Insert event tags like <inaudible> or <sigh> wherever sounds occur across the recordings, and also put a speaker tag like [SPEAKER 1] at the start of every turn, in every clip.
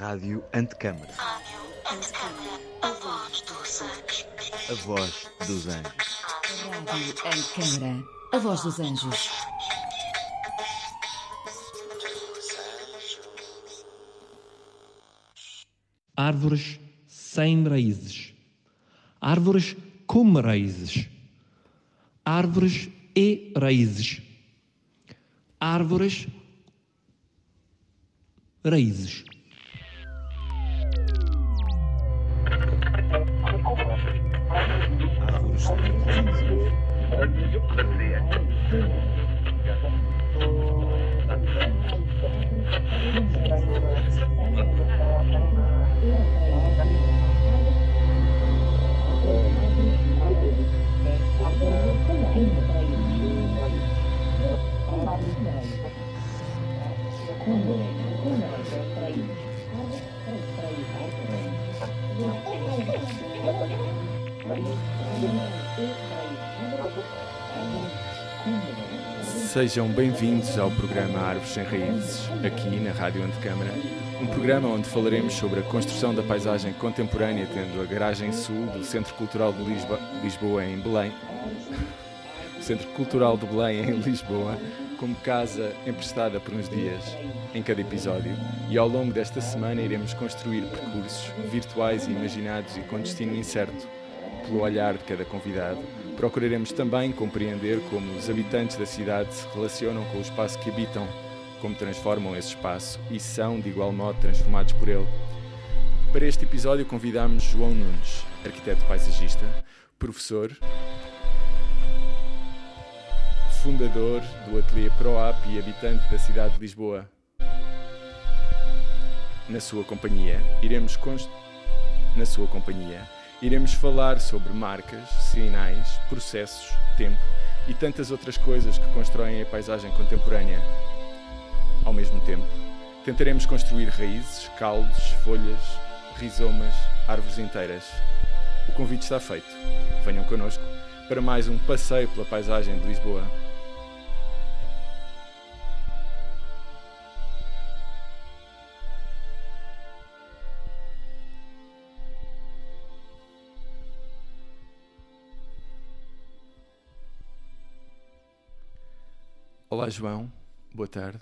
[SPEAKER 1] Rádio Antecâmara.
[SPEAKER 2] A voz dos anjos.
[SPEAKER 1] A voz dos anjos.
[SPEAKER 3] Rádio Antecâmara. A voz dos anjos.
[SPEAKER 4] Árvores sem raízes. Árvores com raízes. Árvores e raízes. Árvores. Raízes.
[SPEAKER 5] Sejam bem-vindos ao programa Árvores Sem Raízes, aqui na Rádio Antecâmara. Um programa onde falaremos sobre a construção da paisagem contemporânea, tendo a garagem sul do Centro Cultural de Lisboa, Lisboa em Belém, o <laughs> Centro Cultural de Belém em Lisboa, como casa emprestada por uns dias em cada episódio. E ao longo desta semana iremos construir percursos virtuais e imaginados e com destino incerto, pelo olhar de cada convidado. Procuraremos também compreender como os habitantes da cidade se relacionam com o espaço que habitam, como transformam esse espaço e são, de igual modo, transformados por ele. Para este episódio convidamos João Nunes, arquiteto paisagista, professor, fundador do Ateliê ProAp e habitante da cidade de Lisboa. Na sua companhia, iremos const... na sua companhia Iremos falar sobre marcas, sinais, processos, tempo e tantas outras coisas que constroem a paisagem contemporânea. Ao mesmo tempo, tentaremos construir raízes, caules, folhas, rizomas, árvores inteiras. O convite está feito. Venham connosco para mais um passeio pela paisagem de Lisboa. Olá, João. Boa tarde.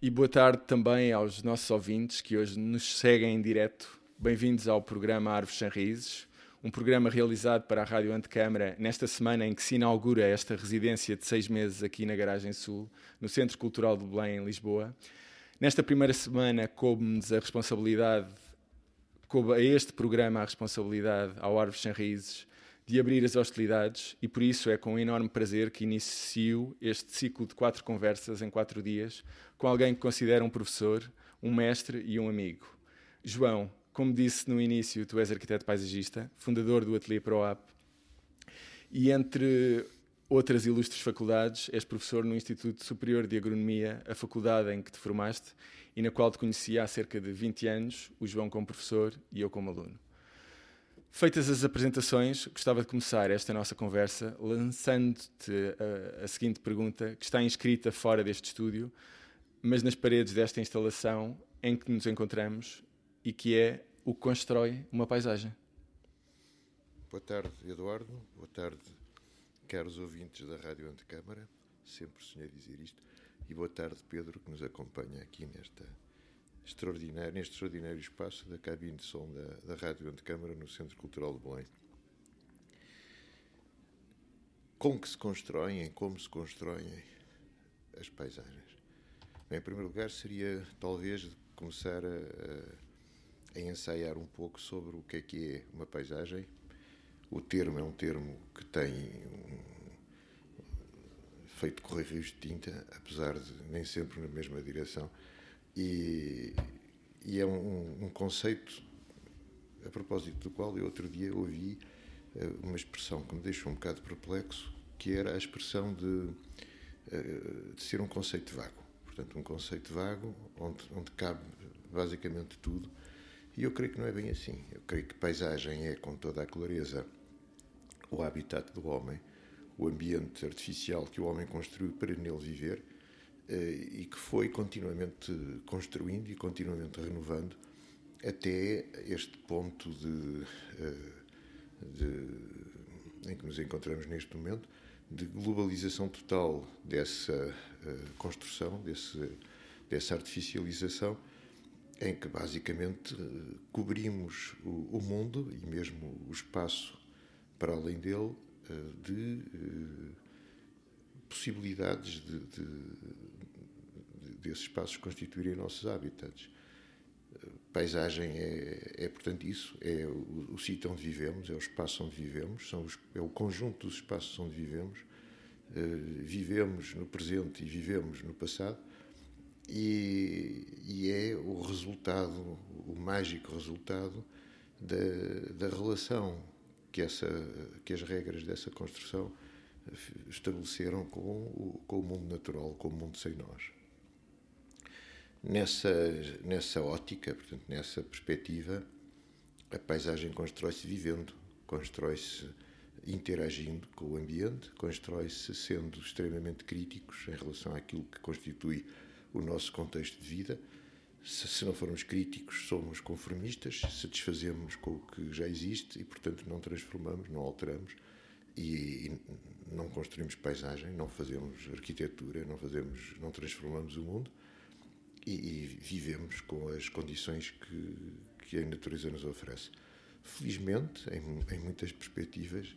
[SPEAKER 5] E boa tarde também aos nossos ouvintes que hoje nos seguem em direto. Bem-vindos ao programa Árvores Sem Raízes, um programa realizado para a Rádio Antecâmara nesta semana em que se inaugura esta residência de seis meses aqui na Garagem Sul, no Centro Cultural de Belém, em Lisboa. Nesta primeira semana coube-nos a responsabilidade, coube a este programa a responsabilidade ao Árvores Sem Raízes de abrir as hostilidades e por isso é com enorme prazer que inicio este ciclo de quatro conversas em quatro dias com alguém que considero um professor, um mestre e um amigo. João, como disse no início, tu és arquiteto paisagista, fundador do Ateliê ProApp e entre outras ilustres faculdades, és professor no Instituto Superior de Agronomia, a faculdade em que te formaste e na qual te conheci há cerca de 20 anos, o João como professor e eu como aluno. Feitas as apresentações, gostava de começar esta nossa conversa lançando-te a, a, seguinte pergunta, que está inscrita fora deste estúdio, mas nas paredes desta instalação em que nos encontramos e que é o que constrói uma paisagem.
[SPEAKER 6] Boa tarde, Eduardo. Boa tarde, caros ouvintes da Rádio Antecâmara. Sempre sonhei dizer isto. E boa tarde, Pedro, que nos acompanha aqui nesta extraordinário, neste extraordinário espaço da cabine de som da, da Rádio Antecâmara no Centro Cultural de Belém. Como que se constroem, como se constroem as paisagens? Em primeiro lugar, seria talvez começar a, a, a ensaiar um pouco sobre o que é que é uma paisagem. O termo é um termo que tem um, feito correr rios de tinta, apesar de nem sempre na mesma direção. E, e é um, um, conceito a propósito do qual eu outro dia ouvi uh, uma expressão que me deixou um bocado perplexo, que era a expressão de, uh, de ser um conceito vago. Portanto, um conceito vago onde, onde cabe basicamente tudo. E eu creio que não é bem assim. Eu creio que paisagem é, com toda a clareza, o habitat do homem, o ambiente artificial que o homem construiu para nele viver eh, e que foi continuamente construindo e continuamente renovando até este ponto de, eh, de, em que nos encontramos neste momento, de globalização total dessa uh, construção, desse, dessa artificialização, em que basicamente cobrimos o, o, mundo e mesmo o espaço para além dele de possibilidades de, de, de, desses espaços constituírem nossos habitats. Paisagem é, é, portanto, isso: é o, o, sítio onde vivemos, é o espaço onde vivemos, são os, é o conjunto dos espaços onde vivemos. Uh, vivemos no presente e vivemos no passado, e, e, é o resultado, o mágico resultado da, da relação que, essa, que as regras dessa construção estabeleceram com o, com o mundo natural, com o mundo sem nós. Nessa, nessa ótica, portanto, nessa perspectiva, a paisagem constrói-se vivendo, constrói-se interagindo com o ambiente, constrói-se sendo extremamente críticos em relação àquilo que constitui o nosso contexto de vida. Se, se não formos críticos, somos conformistas, satisfazemos com o que já existe e, portanto, não transformamos, não alteramos e, e não construímos paisagem, não fazemos arquitetura, não fazemos, não transformamos o mundo e, e vivemos com as condições que, que a natureza nos oferece. Felizmente, em, em muitas perspectivas,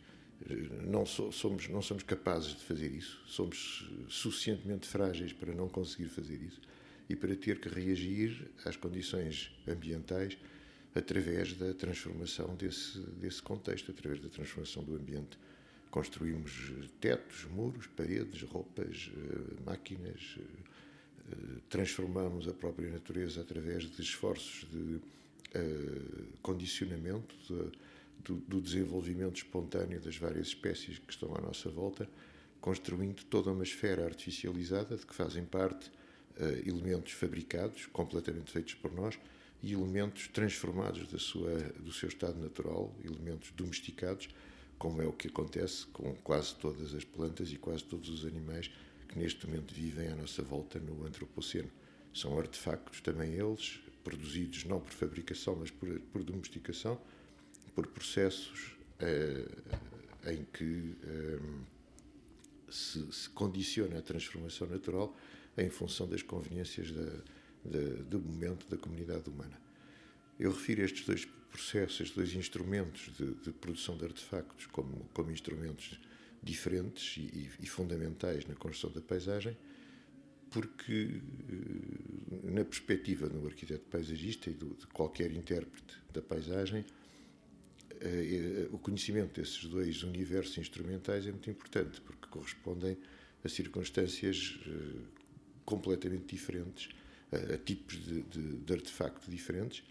[SPEAKER 6] não, so, somos, não somos capazes de fazer isso, somos suficientemente frágeis para não conseguir fazer isso e para ter que reagir às condições ambientais através da transformação desse, desse contexto, através da transformação do ambiente. Construímos tetos, muros, paredes, roupas, eh, máquinas, eh, transformamos a própria natureza através de esforços de uh, condicionamento de, do, do, desenvolvimento espontâneo das várias espécies que estão à nossa volta, construindo toda uma esfera artificializada de que fazem parte uh, elementos fabricados, completamente feitos por nós, e elementos transformados da sua, do seu estado natural, elementos domesticados, como é o que acontece com quase todas as plantas e quase todos os animais que neste momento vivem à nossa volta no Antropoceno. São artefactos também eles, produzidos não por fabricação, mas por, por domesticação, por processos eh, em que eh, se, se, condiciona a transformação natural em função das conveniências da, da, do momento da comunidade humana. Eu refiro estes dois processos, estes dois instrumentos de, de produção de artefactos como, como instrumentos diferentes e, e, fundamentais na construção da paisagem, porque, eh, na perspectiva do arquiteto paisagista e do, de qualquer intérprete da paisagem, eh, o conhecimento desses dois universos instrumentais é muito importante, porque correspondem a circunstâncias eh, completamente diferentes, a, tipos de, de, de artefacto diferentes.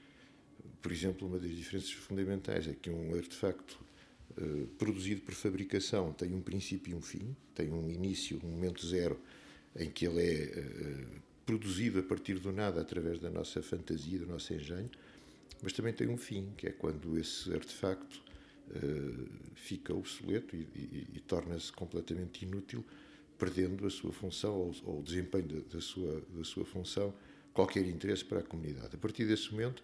[SPEAKER 6] Por exemplo, uma das diferenças fundamentais é que um artefacto eh, produzido por fabricação tem um princípio e um fim, tem um início, um momento zero, em que ele é uh, produzido a partir do nada através da nossa fantasia, do nosso engenho, mas também tem um fim, que é quando esse artefacto uh, fica obsoleto e, e, e torna-se completamente inútil, perdendo a sua função ou, ou o desempenho da, da, sua, da sua função, qualquer interesse para a comunidade. A partir desse momento,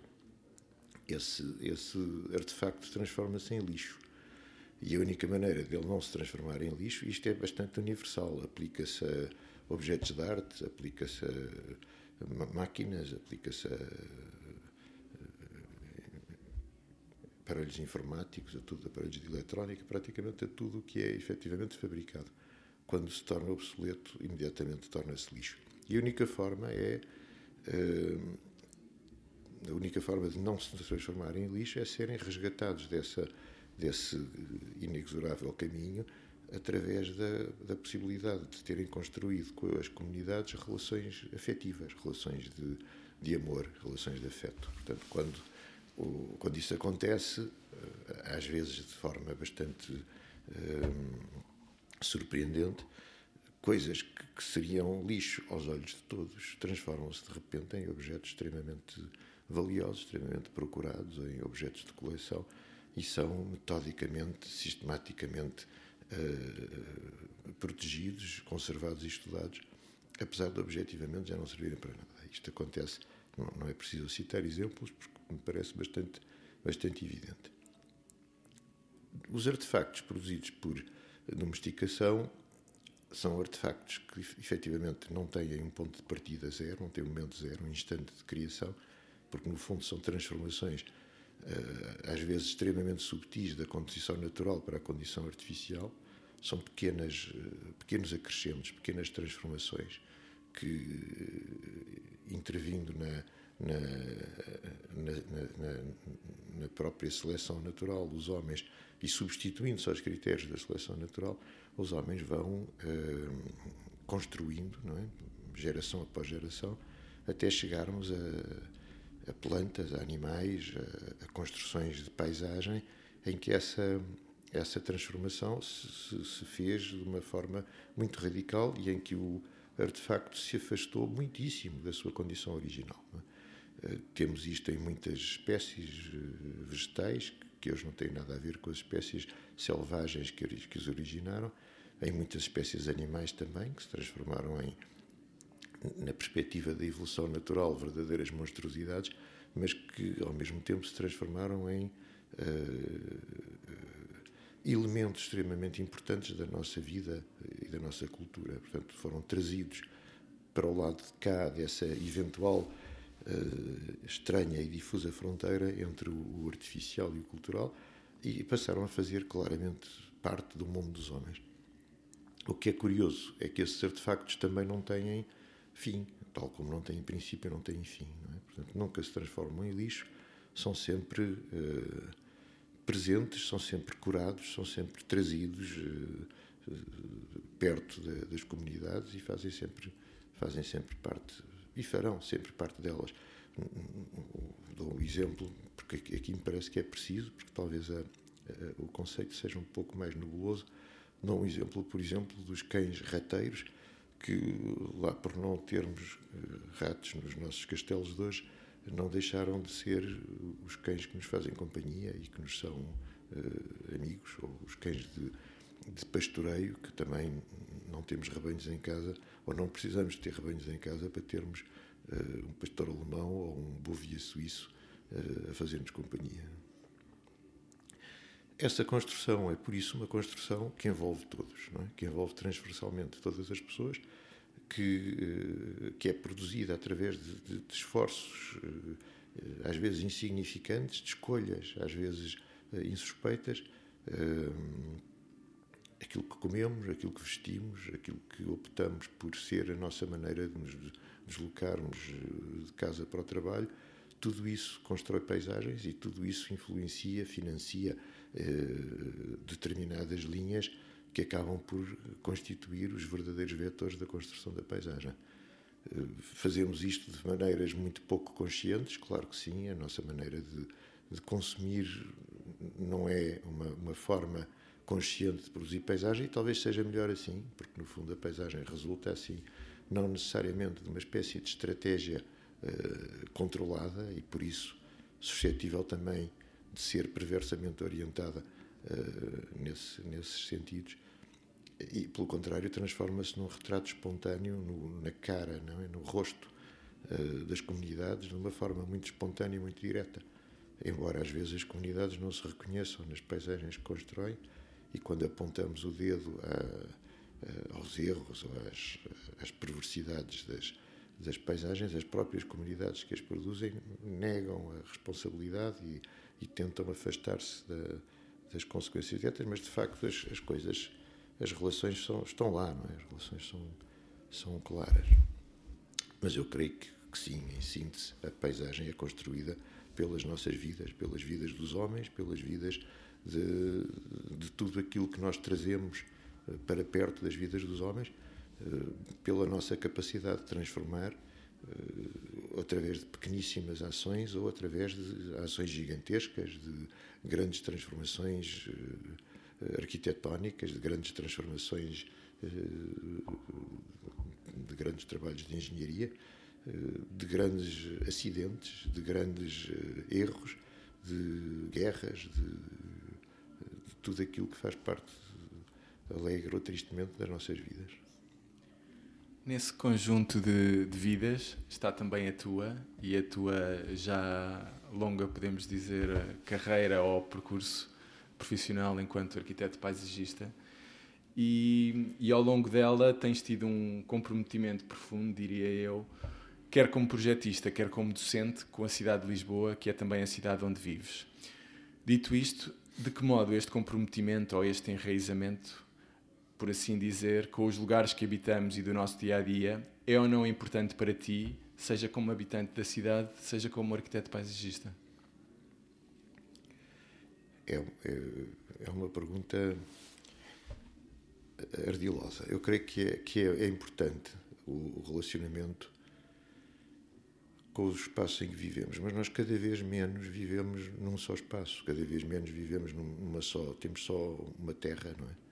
[SPEAKER 6] esse, esse artefacto transforma-se em lixo e a única maneira dele não se transformar em lixo, isto é bastante universal, aplica-se a objetos de arte, aplica-se a máquinas, aplica-se a aparelhos informáticos, a tudo, aparelhos de eletrónica, praticamente a tudo o que é efetivamente fabricado. Quando se torna obsoleto, imediatamente torna-se lixo. E a única forma é. Uh, a única forma de não se transformar em lixo é serem resgatados dessa desse inexorável caminho através da, da possibilidade de terem construído com as comunidades relações afetivas, relações de, de amor, relações de afeto. Portanto, quando, o, quando isso acontece, eh, às vezes de forma bastante hum, surpreendente, coisas que, que, seriam lixo aos olhos de todos transformam-se de repente em objetos extremamente valiosos, extremamente procurados, em objetos de coleção e são metodicamente, sistematicamente uh, protegidos, conservados e estudados, apesar de objetivamente já não servirem para nada. Isto acontece Não, não é preciso citar exemplos, porque me parece bastante, bastante evidente. Os artefactos produzidos por domesticação são artefactos que efetivamente não têm um ponto de partida zero, não têm um momento zero, um instante de criação, porque no fundo são transformações eh, às vezes extremamente subtis da condição natural para a condição artificial, são pequenas, eh, pequenos acrescentos, pequenas transformações que, eh, intervindo na, na, na, na, própria seleção natural dos homens e substituindo-se aos critérios da seleção natural, os homens vão construindo, não é? geração após geração, até chegarmos a a plantas, a animais, a, a, construções de paisagem, em que essa, essa transformação se, se, fez de uma forma muito radical e em que o artefacto se afastou muitíssimo da sua condição original. É? Temos isto em muitas espécies eh, vegetais, que hoje não têm nada a ver com as espécies selvagens que, que os originaram, em muitas espécies animais também, que se transformaram em na perspectiva da evolução natural, verdadeiras monstruosidades, mas que ao mesmo tempo se transformaram em uh, elementos extremamente importantes da nossa vida e da nossa cultura. Portanto, foram trazidos para o lado de cá dessa eventual uh, estranha e difusa fronteira entre o artificial e o cultural e passaram a fazer claramente parte do mundo dos homens. O que é curioso é que esses artefactos também não têm fim, tal como não têm princípio, não têm fim. Não é? Portanto, nunca se transformam em lixo, são sempre uh, presentes, são sempre curados, são sempre trazidos uh, perto de, das comunidades e fazem sempre, fazem sempre parte, e farão sempre parte delas. Dou um exemplo, porque aqui me parece que é preciso, porque talvez a, a, o conceito seja um pouco mais nebuloso. Dou um exemplo, por exemplo, dos cães rateiros, que lá por não termos eh, ratos nos nossos castelos de hoje, não deixaram de ser os cães que nos fazem companhia e que nos são uh, amigos, ou os cães de, de, pastoreio, que também não temos rebanhos em casa, ou não precisamos ter rebanhos em casa para termos uh, um pastor alemão ou um bovia suíço uh, a fazer-nos companhia. Essa construção é, por isso, uma construção que envolve todos, é? que envolve transversalmente todas as pessoas, que, eh, que é produzida através de, de, de esforços, eh, às vezes insignificantes, de escolhas, às vezes eh, insuspeitas. Aquilo que comemos, aquilo que vestimos, aquilo que optamos por ser a nossa maneira de nos deslocarmos de casa para o trabalho, tudo isso constrói paisagens e tudo isso influencia, financia determinadas linhas que acabam por constituir os verdadeiros vetores da construção da paisagem. Eh, fazemos isto de maneiras muito pouco conscientes, claro que sim, a nossa maneira de, de consumir não é uma, uma, forma consciente de produzir paisagem e talvez seja melhor assim, porque no fundo a paisagem resulta assim, não necessariamente de uma espécie de estratégia uh, controlada e por isso suscetível também de ser perversamente orientada uh, nesse, nesses sentidos. E, pelo contrário, transforma-se num retrato espontâneo no, na cara, não é? no rosto uh, das comunidades, de uma forma muito espontânea e muito direta. Embora às vezes as comunidades não se reconheçam nas paisagens que constroem, e quando apontamos o dedo a, a, aos erros ou às, às perversidades das, das paisagens, as próprias comunidades que as produzem negam a responsabilidade e, e tentam afastar-se da, das consequências diretas, mas de facto as, as coisas, as relações são, estão lá, não é? as relações são, são claras. Mas eu creio que, que sim, em síntese, a paisagem é construída pelas nossas vidas, pelas vidas dos homens, pelas vidas de, de tudo aquilo que nós trazemos eh, para perto das vidas dos homens, eh, pela nossa capacidade de transformar uh, através de pequeníssimas ações ou através de ações gigantescas, de grandes transformações uh, arquitetónicas, de grandes transformações, uh, de grandes trabalhos de engenharia, de grandes acidentes, de grandes erros, de guerras, de, de tudo aquilo que faz parte, alegre ou tristemente, das nossas vidas.
[SPEAKER 5] Nesse conjunto de, de, vidas está também a tua e a tua já longa, podemos dizer, carreira ou percurso profissional enquanto arquiteto paisagista. E, e ao longo dela tens tido um comprometimento profundo, diria eu, quer como projetista, quer como docente, com a cidade de Lisboa, que é também a cidade onde vives. Dito isto, de que modo este comprometimento ou este enraizamento, por assim dizer, com os lugares que habitamos e do nosso dia a dia, é ou não importante para ti, seja como habitante da cidade, seja como arquiteto paisagista?
[SPEAKER 6] É, é, é uma pergunta ardilosa. Eu creio que é, que é, é importante o, o relacionamento com os espaços em que vivemos, mas nós cada vez menos vivemos num só espaço, cada vez menos vivemos numa só, temos só uma terra, não é?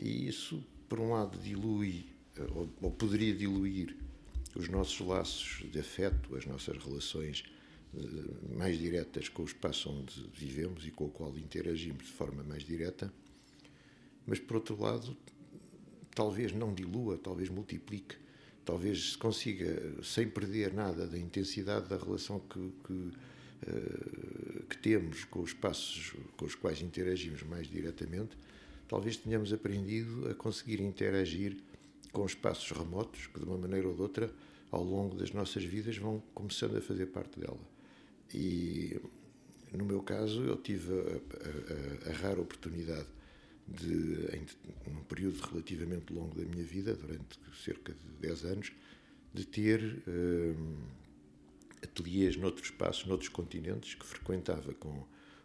[SPEAKER 6] E isso, por um lado, dilui, ou, ou poderia diluir, os nossos laços de afeto, as nossas relações uh, mais diretas com o espaço onde vivemos e com o qual interagimos de forma mais direta, mas por outro lado, talvez não dilua, talvez multiplique, talvez se consiga, sem perder nada da intensidade da relação que, que, uh, que temos com os espaços com os quais interagimos mais diretamente, talvez tenhamos aprendido a conseguir interagir com espaços remotos que, de uma maneira ou de outra, ao longo das nossas vidas, vão começando a fazer parte dela. E, no meu caso, eu tive a, a, a rara oportunidade de, em um período relativamente longo da minha vida, durante cerca de 10 anos, de ter hum, ateliês noutros espaços, noutros continentes, que frequentava com,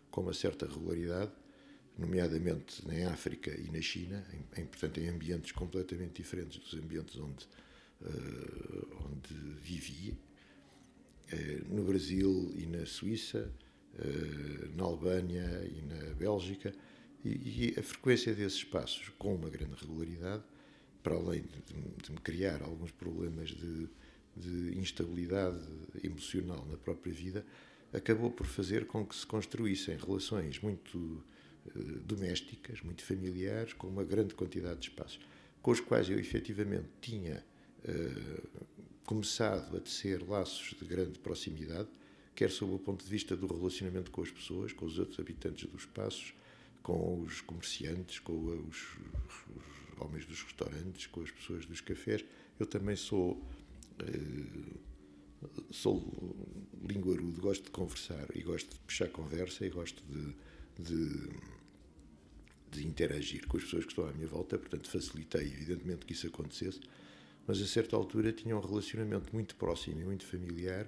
[SPEAKER 6] com uma certa regularidade, nomeadamente na África e na China, em, em portanto, em ambientes completamente diferentes dos ambientes onde, uh, onde vivia, uh, no Brasil e na Suíça, uh, na Albânia e na Bélgica, e, e, a frequência desses espaços, com uma grande regularidade, para além de, de me criar alguns problemas de, de, instabilidade emocional na própria vida, acabou por fazer com que se construíssem relações muito domésticas, muito familiares, com uma grande quantidade de espaços, com os quais eu efetivamente tinha uh, começado a tecer laços de grande proximidade, quer sob o ponto de vista do relacionamento com as pessoas, com os outros habitantes dos espaços, com os comerciantes, com os, os, homens dos restaurantes, com as pessoas dos cafés. Eu também sou uh, sou linguarudo, gosto de conversar e gosto de puxar conversa e gosto de, de, de, interagir com as pessoas que estão à minha volta, portanto facilitei evidentemente que isso acontecesse, mas a certa altura tinha um relacionamento muito próximo e muito familiar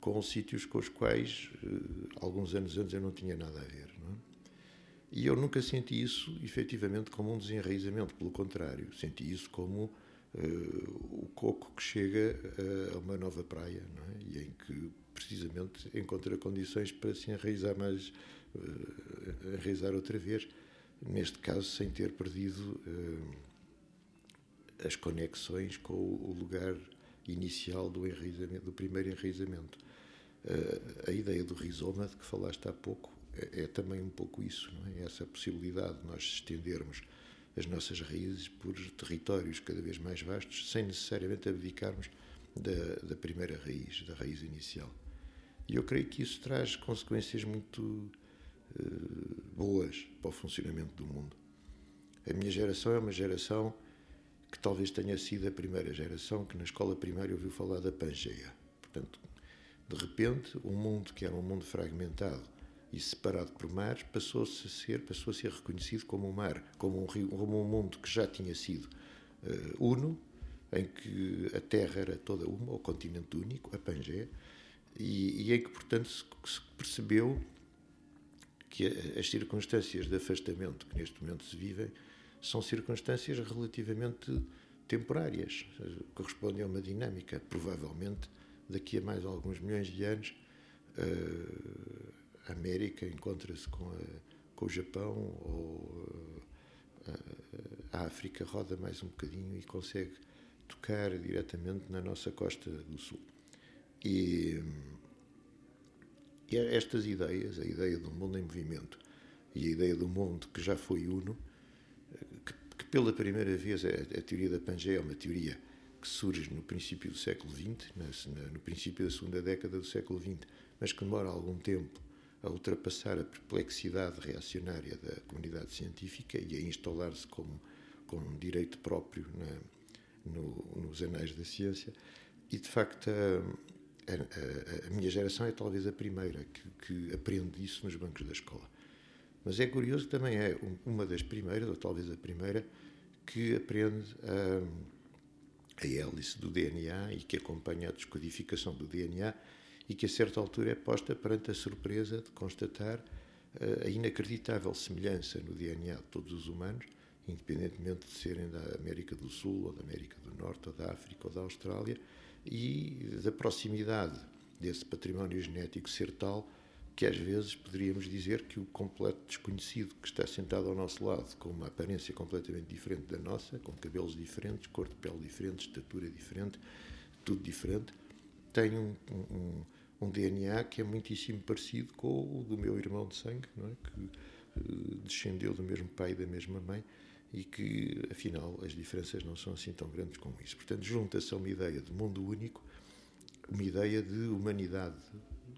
[SPEAKER 6] com sítios com os quais uh, alguns anos antes eu não tinha nada a ver. É? E eu nunca senti isso efetivamente como um desenraizamento, pelo contrário, senti isso como uh, o coco que chega a uma nova praia, é? e em que precisamente encontra condições para se enraizar mais, uh, outra vez, neste caso sem ter perdido uh, as conexões com o lugar inicial do, enraizamento, do primeiro enraizamento. Uh, a ideia do rizoma, de que falaste há pouco, é, é, também um pouco isso, não é? Essa possibilidade de nós estendermos as nossas raízes por territórios cada vez mais vastos, sem necessariamente abdicarmos da, da primeira raiz, da raiz inicial. E eu creio que isso traz consequências muito boas para o funcionamento do mundo. A minha geração é uma geração que talvez tenha sido a primeira geração que na escola primária ouviu falar da Pangeia. Portanto, de repente, um mundo que era um mundo fragmentado, e separado por mares, passou-se a ser, passou a ser reconhecido como um mar, como um, rio, como um mundo que já tinha sido uh, uno, em que a Terra era toda uma, o continente único, a Pangeia, e, e em que, portanto, se, se percebeu que as circunstâncias de afastamento que neste momento se vivem são circunstâncias relativamente temporárias, correspondem a uma dinâmica. Provavelmente, daqui a mais alguns milhões de anos, uh, a América encontra-se com, com o Japão ou a, eh, a África roda mais um bocadinho e consegue tocar diretamente na nossa costa do sul. E estas ideias, a ideia do mundo em movimento e a ideia do mundo que já foi uno, que, que pela primeira vez a, a, teoria da Pangeia é uma teoria que surge no princípio do século XX, no princípio da segunda década do século XX, mas que demora algum tempo a ultrapassar a perplexidade reacionária da comunidade científica e a instalar-se como, como um direito próprio na, no, nos anais da ciência. E, de facto, a, a, a, minha geração é talvez a primeira que, que aprende isso nos bancos da escola. Mas é curioso que também é uma das primeiras, ou talvez a primeira, que aprende a, a hélice do DNA e que acompanha a descodificação do DNA e que a certa altura é posta perante a surpresa de constatar uh, a inacreditável semelhança no DNA de todos os humanos, independentemente de serem da América do Sul, ou da América do Norte, ou da África, ou da Austrália, e da proximidade desse património genético ser tal que às vezes poderíamos dizer que o completo desconhecido que está sentado ao nosso lado, com uma aparência completamente diferente da nossa, com cabelos diferentes, cor de pele diferente, estatura diferente, tudo diferente, tem um, um, um DNA que é muitíssimo parecido com o do meu irmão de sangue, é? que uh, descendeu do mesmo pai e da mesma mãe e que, afinal, as diferenças não são assim tão grandes como isso. Portanto, junta-se a uma ideia de mundo único, uma ideia de humanidade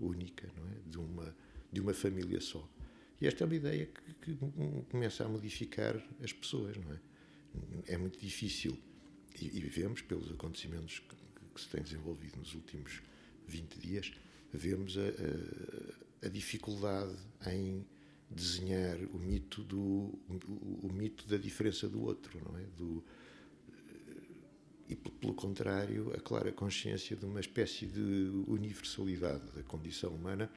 [SPEAKER 6] única, não é? de, uma, de uma família só. E esta é uma ideia que, que começa a modificar as pessoas, não é? É muito difícil, e, e vemos pelos acontecimentos que, que se têm desenvolvido nos últimos 20 dias, vemos a, a, a dificuldade em desenhar o mito do o, o, mito da diferença do outro, não é? Do, e pelo contrário, a clara consciência de uma espécie de universalidade da condição humana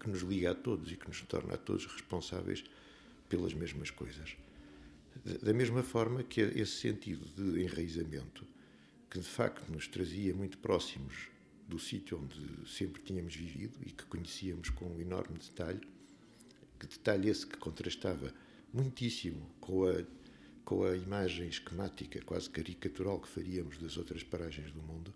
[SPEAKER 6] que nos liga a todos e que nos torna a todos responsáveis pelas mesmas coisas. Da mesma forma que esse sentido de enraizamento, que de facto nos trazia muito próximos do sítio onde sempre tínhamos vivido e que conhecíamos com um enorme detalhe, que detalhe esse que contrastava muitíssimo com a, com a imagem esquemática, quase caricatural, que faríamos das outras paragens do mundo,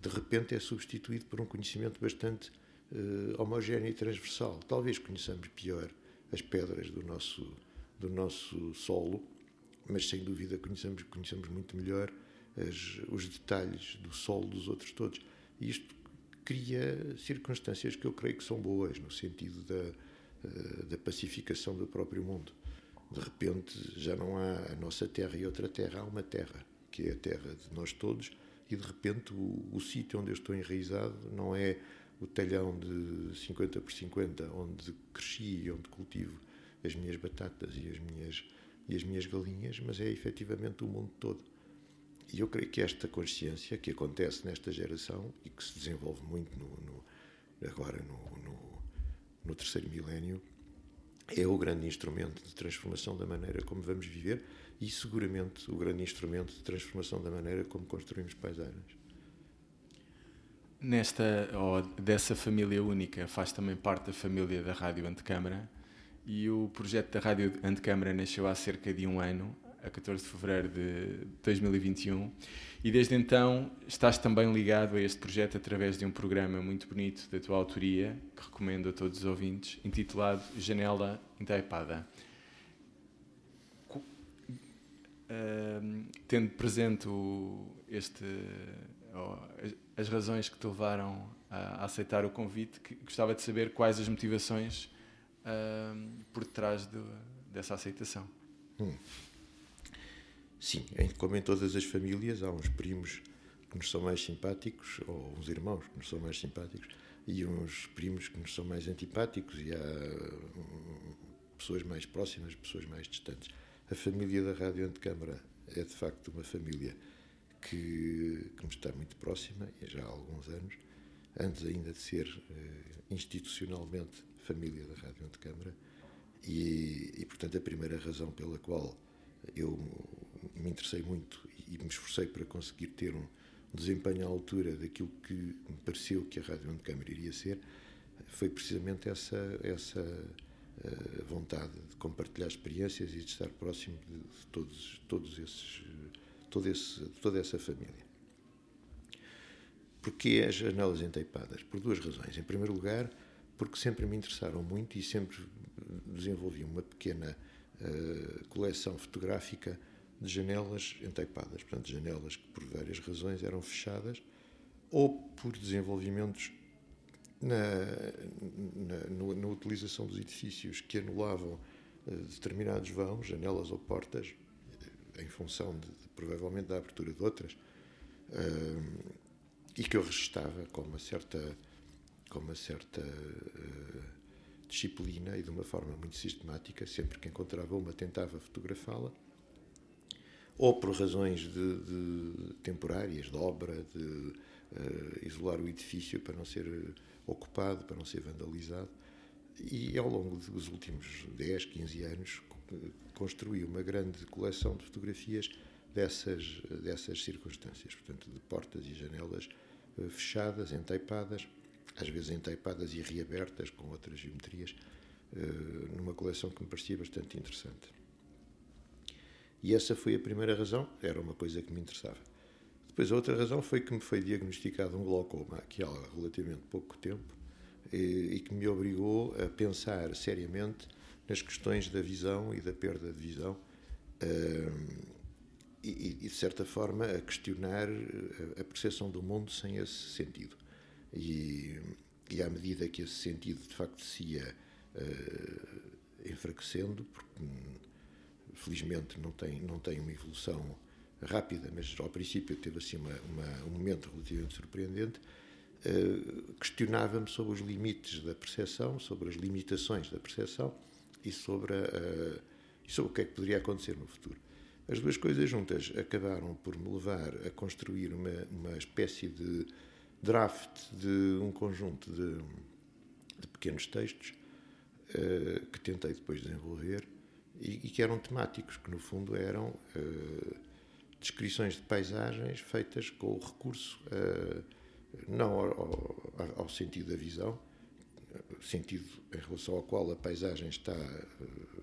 [SPEAKER 6] de repente é substituído por um conhecimento bastante uh, homogéneo e transversal. Talvez conheçamos pior as pedras do nosso, do nosso solo, mas sem dúvida conhecemos, conhecemos muito melhor as, os detalhes do solo dos outros todos. Isto cria circunstâncias que eu creio que são boas, no sentido da, eh, da pacificação do próprio mundo. De repente já não há a nossa terra e outra terra, há uma terra, que é a terra de nós todos, e de repente o, o sítio onde eu estou enraizado não é o talhão de 50 por 50 onde cresci e onde cultivo as minhas batatas e as minhas, e as minhas galinhas, mas é efetivamente o mundo todo. E eu creio que esta consciência que acontece nesta geração e que se desenvolve muito no, no, agora no, no, no terceiro milénio é o grande instrumento de transformação da maneira como vamos viver e seguramente o grande instrumento de transformação da maneira como construímos paisagens.
[SPEAKER 5] Nesta, dessa família única, faz também parte da família da Rádio Antecâmara e o projeto da Rádio Antecâmara nasceu há cerca de um ano a 14 de fevereiro de 2021, e desde então estás também ligado a este projeto através de um programa muito bonito da tua autoria, que recomendo a todos os ouvintes, intitulado Janela Entaipada. Uh, tendo presente o, este, as razões que te levaram a, aceitar o convite, que, gostava de saber quais as motivações uh, por trás de, dessa aceitação.
[SPEAKER 6] Hum. Sim, como em todas as famílias, há uns primos que nos são mais simpáticos, ou uns irmãos que nos são mais simpáticos, e uns primos que nos são mais antipáticos, e há hum, pessoas mais próximas, pessoas mais distantes. A família da Rádio Antecâmara é, de facto, uma família que, que me está muito próxima, já há alguns anos, antes ainda de ser uh, institucionalmente família da Rádio Antecâmara, e, e, portanto, a primeira razão pela qual eu me interessei muito e me esforcei para conseguir ter um desempenho à altura daquilo que me pareceu que a Rádio de Câmara iria ser, foi precisamente essa, essa uh, vontade de compartilhar experiências e de estar próximo de todos, todos esses, todo esse, toda essa família. Porquê as janelas enteipadas? Por duas razões. Em primeiro lugar, porque sempre me interessaram muito e sempre desenvolvi uma pequena uh, coleção fotográfica de janelas enteipadas, portanto, janelas que por várias razões eram fechadas ou por desenvolvimentos na, na, na, utilização dos edifícios que anulavam uh, determinados vãos, janelas ou portas, em função de, provavelmente da abertura de outras, uh, e que eu registava com uma certa, com uma certa uh, disciplina e de uma forma muito sistemática, sempre que encontrava uma tentava fotografá-la, ou por razões de, de temporárias, de obra, de uh, isolar o edifício para não ser ocupado, para não ser vandalizado. E ao longo dos últimos 10, 15 anos construí uma grande coleção de fotografias dessas, dessas circunstâncias, portanto, de portas e janelas fechadas, enteipadas, às vezes enteipadas e reabertas com outras geometrias, numa coleção que me parecia bastante interessante. E essa foi a primeira razão, era uma coisa que me interessava. Depois a outra razão foi que me foi diagnosticado um glaucoma aqui há relativamente pouco tempo e, e que me obrigou a pensar seriamente nas questões da visão e da perda de visão uh, e, e, de certa forma, a questionar a percepção do mundo sem esse sentido. E, e à medida que esse sentido, de facto, se ia uh, enfraquecendo, porque felizmente não tem, não tem uma evolução rápida, mas ao princípio teve assim uma, uma, um momento relativamente surpreendente, uh, questionava-me sobre os limites da percepção, sobre as limitações da percepção e sobre, a, uh, e sobre o que é que poderia acontecer no futuro. As duas coisas juntas acabaram por me levar a construir uma, uma espécie de draft de um conjunto de, de pequenos textos uh, que tentei depois desenvolver e, e, que eram temáticos, que no fundo eram uh, descrições de paisagens feitas com o recurso uh, não ao, ao, ao, sentido da visão, sentido em relação ao qual a paisagem está uh,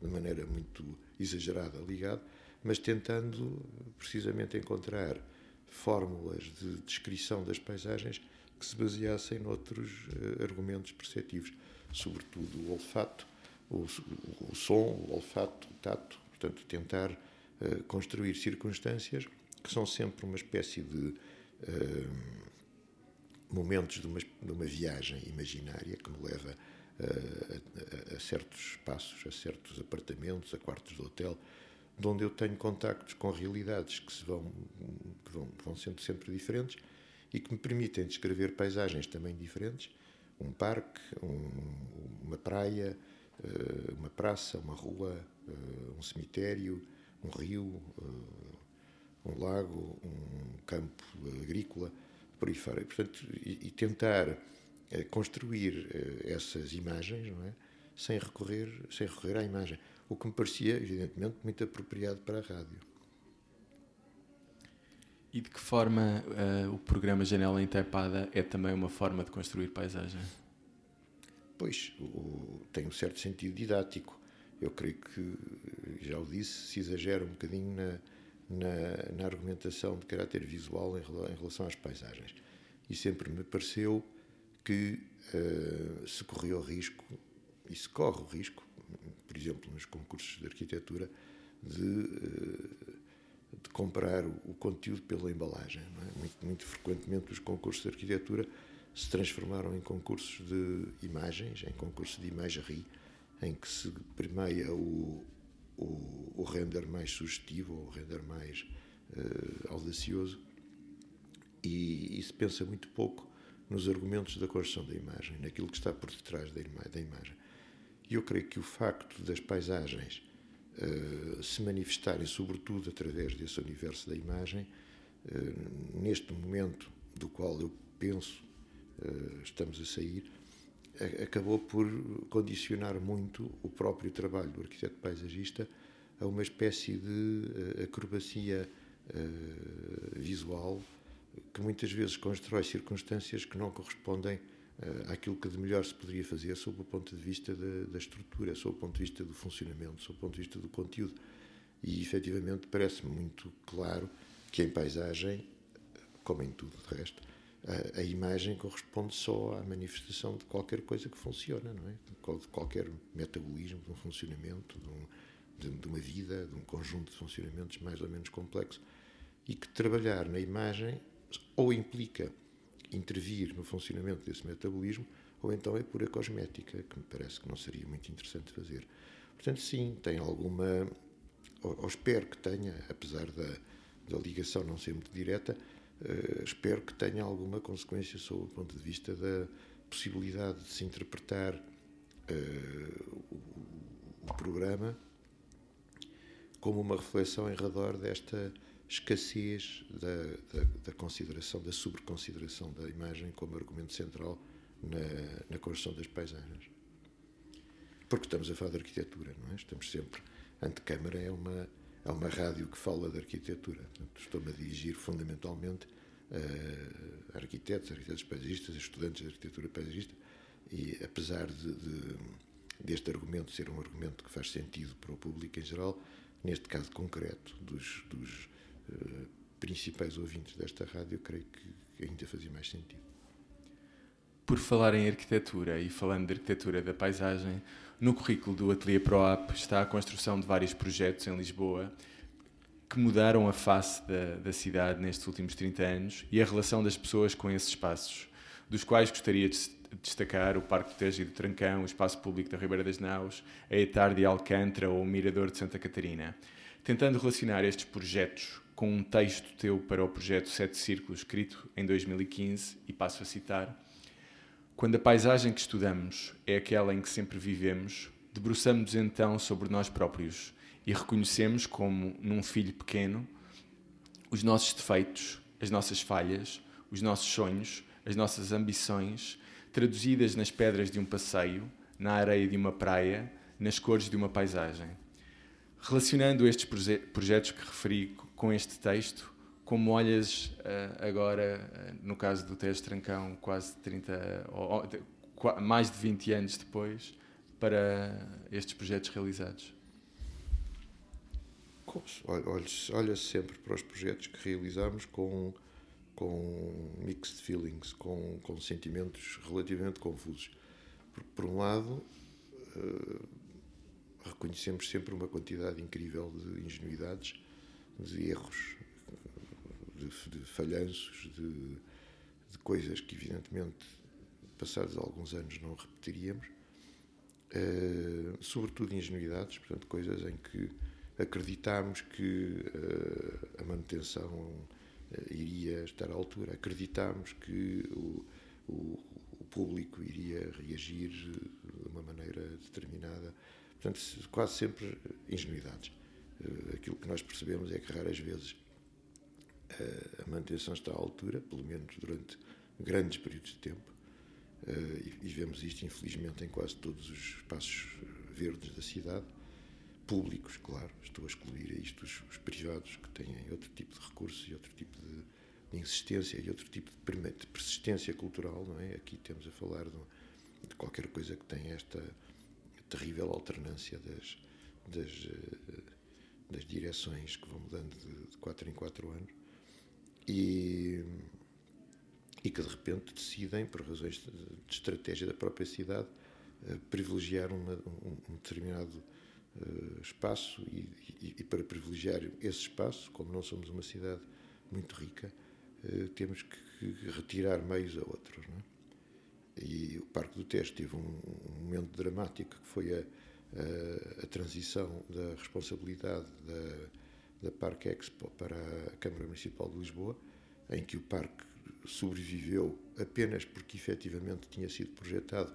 [SPEAKER 6] de maneira muito exagerada ligado, mas tentando precisamente encontrar fórmulas de descrição das paisagens que se baseassem noutros argumentos perceptivos, sobretudo o olfato o, o som, o olfato, o tato, portanto, tentar uh, construir circunstâncias que são sempre uma espécie de uh, momentos de uma, de uma, viagem imaginária que me leva uh, a, a, certos espaços, a certos apartamentos, a quartos de hotel, de onde eu tenho contactos com realidades que, se vão, que vão, vão sendo sempre diferentes e que me permitem descrever paisagens também diferentes, um parque, um, uma praia, uma praça, uma rua, eh, um cemitério, um rio, eh, um lago, um campo agrícola, por aí fora. Portanto, e, tentar construir essas imagens, não é? Sem recorrer, sem recorrer à imagem. O que me parecia, evidentemente, muito apropriado para a rádio.
[SPEAKER 5] E de que forma uh, o programa Janela Entepada é também uma forma de construir paisagem?
[SPEAKER 6] Pois, o, tem um certo sentido didático. Eu creio que, já o disse, se exagera um bocadinho na, na, na argumentação de caráter visual em, em, relação às paisagens. E sempre me pareceu que uh, se corria o risco, e se corre o risco, por exemplo, nos concursos de arquitetura, de, uh, de comprar o, o, conteúdo pela embalagem. É? Muito, muito frequentemente os concursos de arquitetura se transformaram em concursos de imagens, em concursos de imagerie, em que se primeia o, o, o render mais sugestivo, o render mais uh, audacioso, e, e, se pensa muito pouco nos argumentos da construção da imagem, naquilo que está por detrás da, ima da imagem. E eu creio que o facto das paisagens uh, se manifestarem, sobretudo através desse universo da imagem, uh, neste momento do qual eu penso estamos a sair, acabou por condicionar muito o próprio trabalho do arquiteto paisagista a uma espécie de eh, acrobacia eh, visual que muitas vezes constrói circunstâncias que não correspondem àquilo que de melhor se poderia fazer sob o ponto de vista da, da estrutura, sob o ponto de vista do funcionamento, sob o ponto de vista do conteúdo. E efetivamente parece-me muito claro que em paisagem, como em tudo de resto, a, a, imagem corresponde só à manifestação de qualquer coisa que funciona, não é? De qualquer metabolismo, de um funcionamento, de um, de, de uma vida, de um conjunto de funcionamentos mais ou menos complexo, e que trabalhar na imagem ou implica intervir no funcionamento desse metabolismo, ou então é pura cosmética, que me parece que não seria muito interessante fazer. Portanto, sim, tem alguma. Ou, ou espero que tenha, apesar da, da ligação não ser muito direta, espero que tenha alguma consequência sob o ponto de vista da possibilidade de se interpretar uh, o, programa como uma reflexão em redor desta escassez da, da, da consideração, da sobreconsideração da imagem como argumento central na, na construção das paisagens. Porque estamos a falar de arquitetura, não é? Estamos sempre. Antecâmara é uma, é uma rádio que fala de arquitetura. Estou-me a dirigir fundamentalmente a arquitetos, arquitetos paisagistas, estudantes de arquitetura paisagista, e apesar de, de, deste argumento ser um argumento que faz sentido para o público em geral, neste caso concreto dos, dos uh, principais ouvintes desta rádio, eu creio que ainda fazia mais sentido.
[SPEAKER 5] Por falar em arquitetura e falando de arquitetura da paisagem, no currículo do Ateliê ProApp está a construção de vários projetos em Lisboa que mudaram a face da, da cidade nestes últimos 30 anos e a relação das pessoas com esses espaços, dos quais gostaria de destacar o Parque do Tejo e do Trancão, o Espaço Público da Ribeira das Naus, a Etar de Alcântara ou o Mirador de Santa Catarina. Tentando relacionar estes projetos com um texto teu para o projeto Sete Círculos, escrito em 2015, e passo a citar: Quando a paisagem que estudamos é aquela em que sempre vivemos, debruçamos então sobre nós próprios e reconhecemos como, num filho pequeno, os nossos defeitos, as nossas falhas, os nossos sonhos, as nossas ambições, traduzidas nas pedras de um passeio, na areia de uma praia, nas cores de uma paisagem. Relacionando estes proje projetos que referi com este texto, como olhas uh, agora, uh, no caso do Tejo Trancão, quase 30, ou, ou, mais de 20 anos depois, para estes projetos realizados?
[SPEAKER 6] Olha, se sempre para os projetos que realizamos com, com mixed feelings, com, com sentimentos relativamente confusos. Porque, por um lado, uh, reconhecemos sempre uma quantidade incrível de ingenuidades, de erros, de, de falhanços, de, de, coisas que, evidentemente, passados alguns anos não repetiríamos. Uh, sobretudo ingenuidades, portanto, coisas em que acreditámos que uh, a manutenção uh, iria estar à altura, acreditámos que o, o, o, público iria reagir de uma maneira determinada. Portanto, quase sempre ingenuidades. Uh, aquilo que nós percebemos é que raras vezes a manutenção está à altura, pelo menos durante grandes períodos de tempo. E vemos isto, infelizmente, em quase todos os espaços verdes da cidade públicos, claro, estou a excluir a isto os, os, privados que têm outro tipo de recursos e outro tipo de, de insistência e outro tipo de, de, persistência cultural, não é? Aqui temos a falar de, de qualquer coisa que tenha esta terrível alternância das, das, eh, das direções que vão mudando de, de quatro em quatro anos e, e que de repente decidem, por razões de, estratégia da própria cidade, eh, privilegiar uma, um, um determinado espaço e, e, e, para privilegiar esse espaço, como não somos uma cidade muito rica, uh, temos que, retirar meios a outros. É? E o Parque do Tejo teve um, um, momento dramático que foi a, a, a transição da responsabilidade da, da Parque Expo para a Câmara Municipal de Lisboa, em que o parque sobreviveu apenas porque efetivamente tinha sido projetado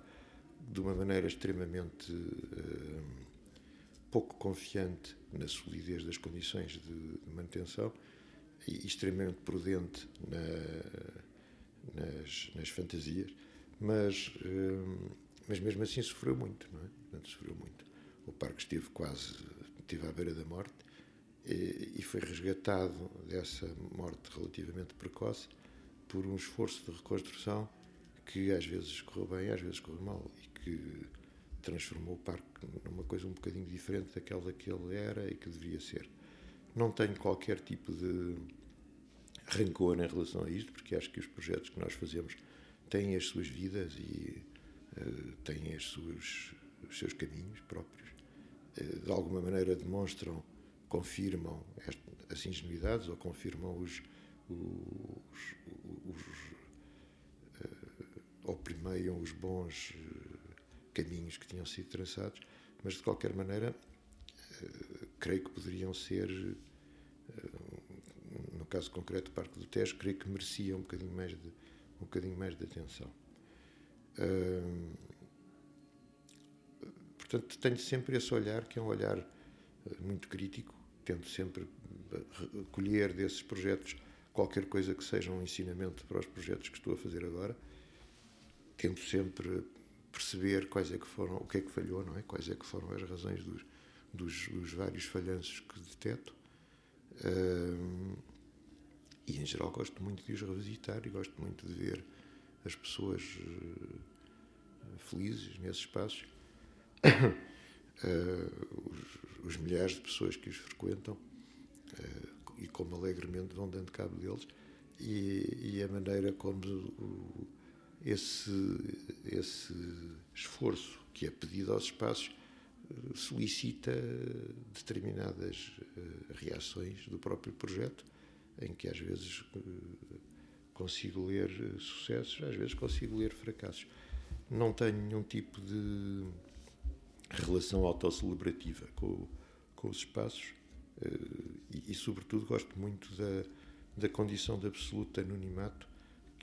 [SPEAKER 6] de uma maneira extremamente uh, pouco confiante na solidez das condições de, manutenção e extremamente prudente na, nas, nas, fantasias, mas, hum, mas mesmo assim sofreu muito, não é? Portanto, sofreu muito. O parque esteve quase, esteve à beira da morte e, e foi resgatado dessa morte relativamente precoce por um esforço de reconstrução que às vezes correu bem, às vezes correu mal e que transformou o parque numa coisa um bocadinho diferente daquela que ele era e que deveria ser. Não tenho qualquer tipo de rancor em relação a isto, porque acho que os projetos que nós fazemos têm as suas vidas e uh, têm as suas, os seus caminhos próprios. eh, de alguma maneira demonstram, confirmam as ingenuidades ou confirmam os, os, os ou primeiam os bons caminhos que tinham sido traçados, mas de qualquer maneira creio que poderiam ser no caso concreto do Parque do Tejo, creio que merecia um bocadinho mais de, um bocadinho mais de atenção. Uh, portanto, tenho sempre esse olhar, que é um olhar eh, muito crítico, tento sempre eh, colher desses projetos qualquer coisa que seja um ensinamento para os projetos que estou a fazer agora. Tento sempre perceber quais é que foram, o que é que falhou, não é? Quais é que foram as razões dos, dos, dos vários falhanços que deteto. Uh, e em geral gosto muito de os revisitar e gosto muito de ver as pessoas uh, felizes nesses espaços, uh, <coughs> os, os, milhares de pessoas que os frequentam uh, e como alegremente vão dando cabo deles e, e a maneira como o, esse, esse esforço que é pedido aos espaços solicita determinadas reações do próprio projeto em que às vezes eh, consigo ler eh, sucessos, às vezes consigo ler fracassos. Não tenho nenhum tipo de relação autocelebrativa com, com os espaços eh, e, e, sobretudo, gosto muito da, da condição de absoluto anonimato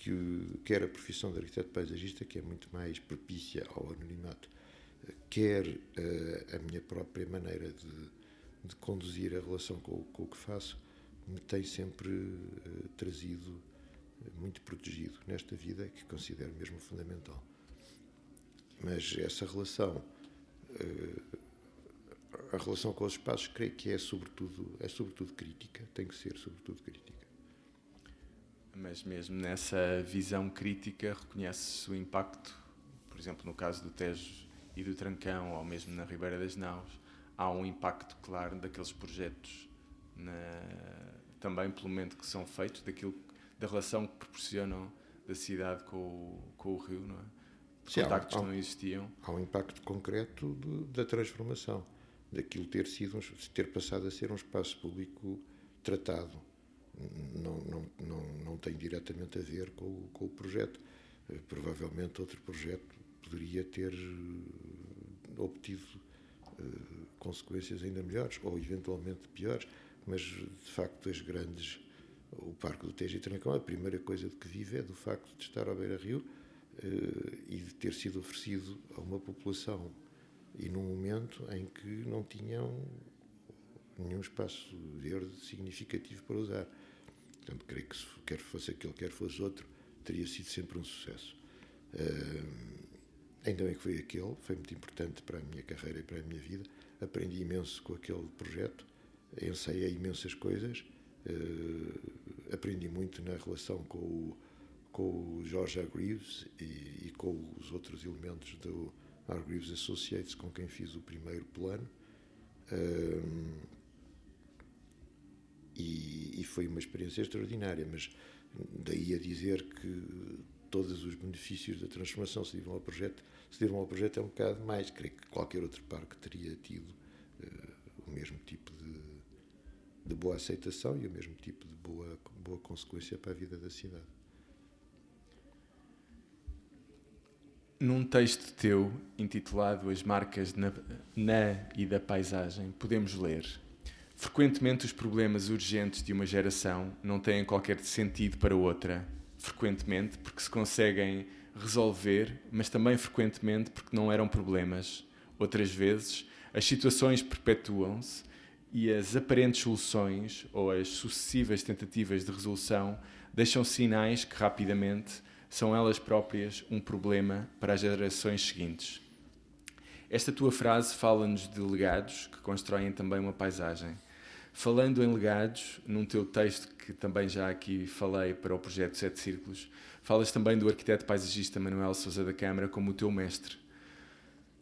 [SPEAKER 6] que quer a profissão de arquiteto paisagista, que é muito mais propícia ao anonimato, quer a minha própria maneira de, de conduzir a relação com, com o que faço, me tem sempre uh, trazido eh, muito protegido nesta vida que considero mesmo fundamental. Mas essa relação, uh, a relação com os espaços, creio que é sobretudo, é sobretudo crítica, tem que ser sobretudo crítica.
[SPEAKER 5] Mas mesmo nessa visão crítica, reconhece o impacto, por exemplo, no caso do Tejo e do Trancão, ou mesmo na Ribeira das Naus, há um impacto claro daqueles projetos na, também pelo momento que são feitos, daquilo, da relação que proporcionam da cidade com o, com o rio, não é? Sim, contactos há, que não existiam.
[SPEAKER 6] Há um impacto concreto de, da transformação, daquilo ter sido, ter passado a ser um espaço público tratado. Não, não, não, não tem diretamente a ver com, o, com o projeto. Eh, provavelmente outro projeto poderia ter eh, obtido uh, consequências ainda melhores ou eventualmente piores mas de facto as grandes o Parque do Tejo e Trancão, a primeira coisa de que vive é do facto de estar ao beira-rio e de ter sido oferecido a uma população e num momento em que não tinham nenhum espaço verde significativo para usar. Portanto, creio que se quer fosse aquele, quer fosse outro, teria sido sempre um sucesso. Uh, ainda bem que foi aquele, foi muito importante para a minha carreira e para a minha vida. Aprendi imenso com aquele projeto ensaiei imensas coisas, uh, aprendi muito na relação com o, com o George Hargreaves e, e, com os outros elementos do Hargreaves Associates, com quem fiz o primeiro plano. Uh, e, e, foi uma experiência extraordinária, mas daí a dizer que todos os benefícios da transformação se devam ao projeto, se devam ao projeto é um bocado mais. Creio que qualquer outro parque teria tido uh, o mesmo tipo de de boa aceitação e o mesmo tipo de boa, boa consequência para a vida da cidade.
[SPEAKER 5] Num texto teu intitulado As Marcas na, na e da Paisagem, podemos ler: Frequentemente os problemas urgentes de uma geração não têm qualquer sentido para outra. Frequentemente porque se conseguem resolver, mas também frequentemente porque não eram problemas. Outras vezes, as situações perpetuam-se e as aparentes soluções ou as sucessivas tentativas de resolução deixam sinais que rapidamente são elas próprias um problema para as gerações seguintes. Esta tua frase fala-nos de legados que constroem também uma paisagem. Falando em legados, num teu texto que também já aqui falei para o projeto Sete Círculos, falas também do arquiteto paisagista Manuel Sousa da Câmara como o teu mestre.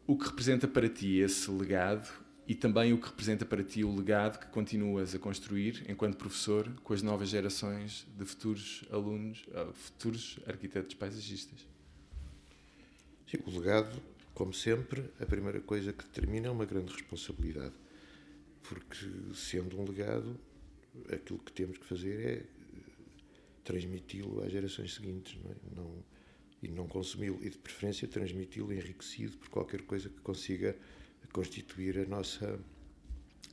[SPEAKER 5] O que representa para ti esse legado e também o que representa para ti o legado que continuas a construir enquanto professor com as novas gerações de futuros alunos, uh, futuros arquitetos paisagistas.
[SPEAKER 6] Sim, o legado como sempre, a primeira coisa que determina é uma grande responsabilidade, porque sendo um legado, aquilo que temos que fazer é transmiti-lo às gerações seguintes não, é? não e não consumi-lo, e de preferência transmiti-lo enriquecido por qualquer coisa que consiga constituir a nossa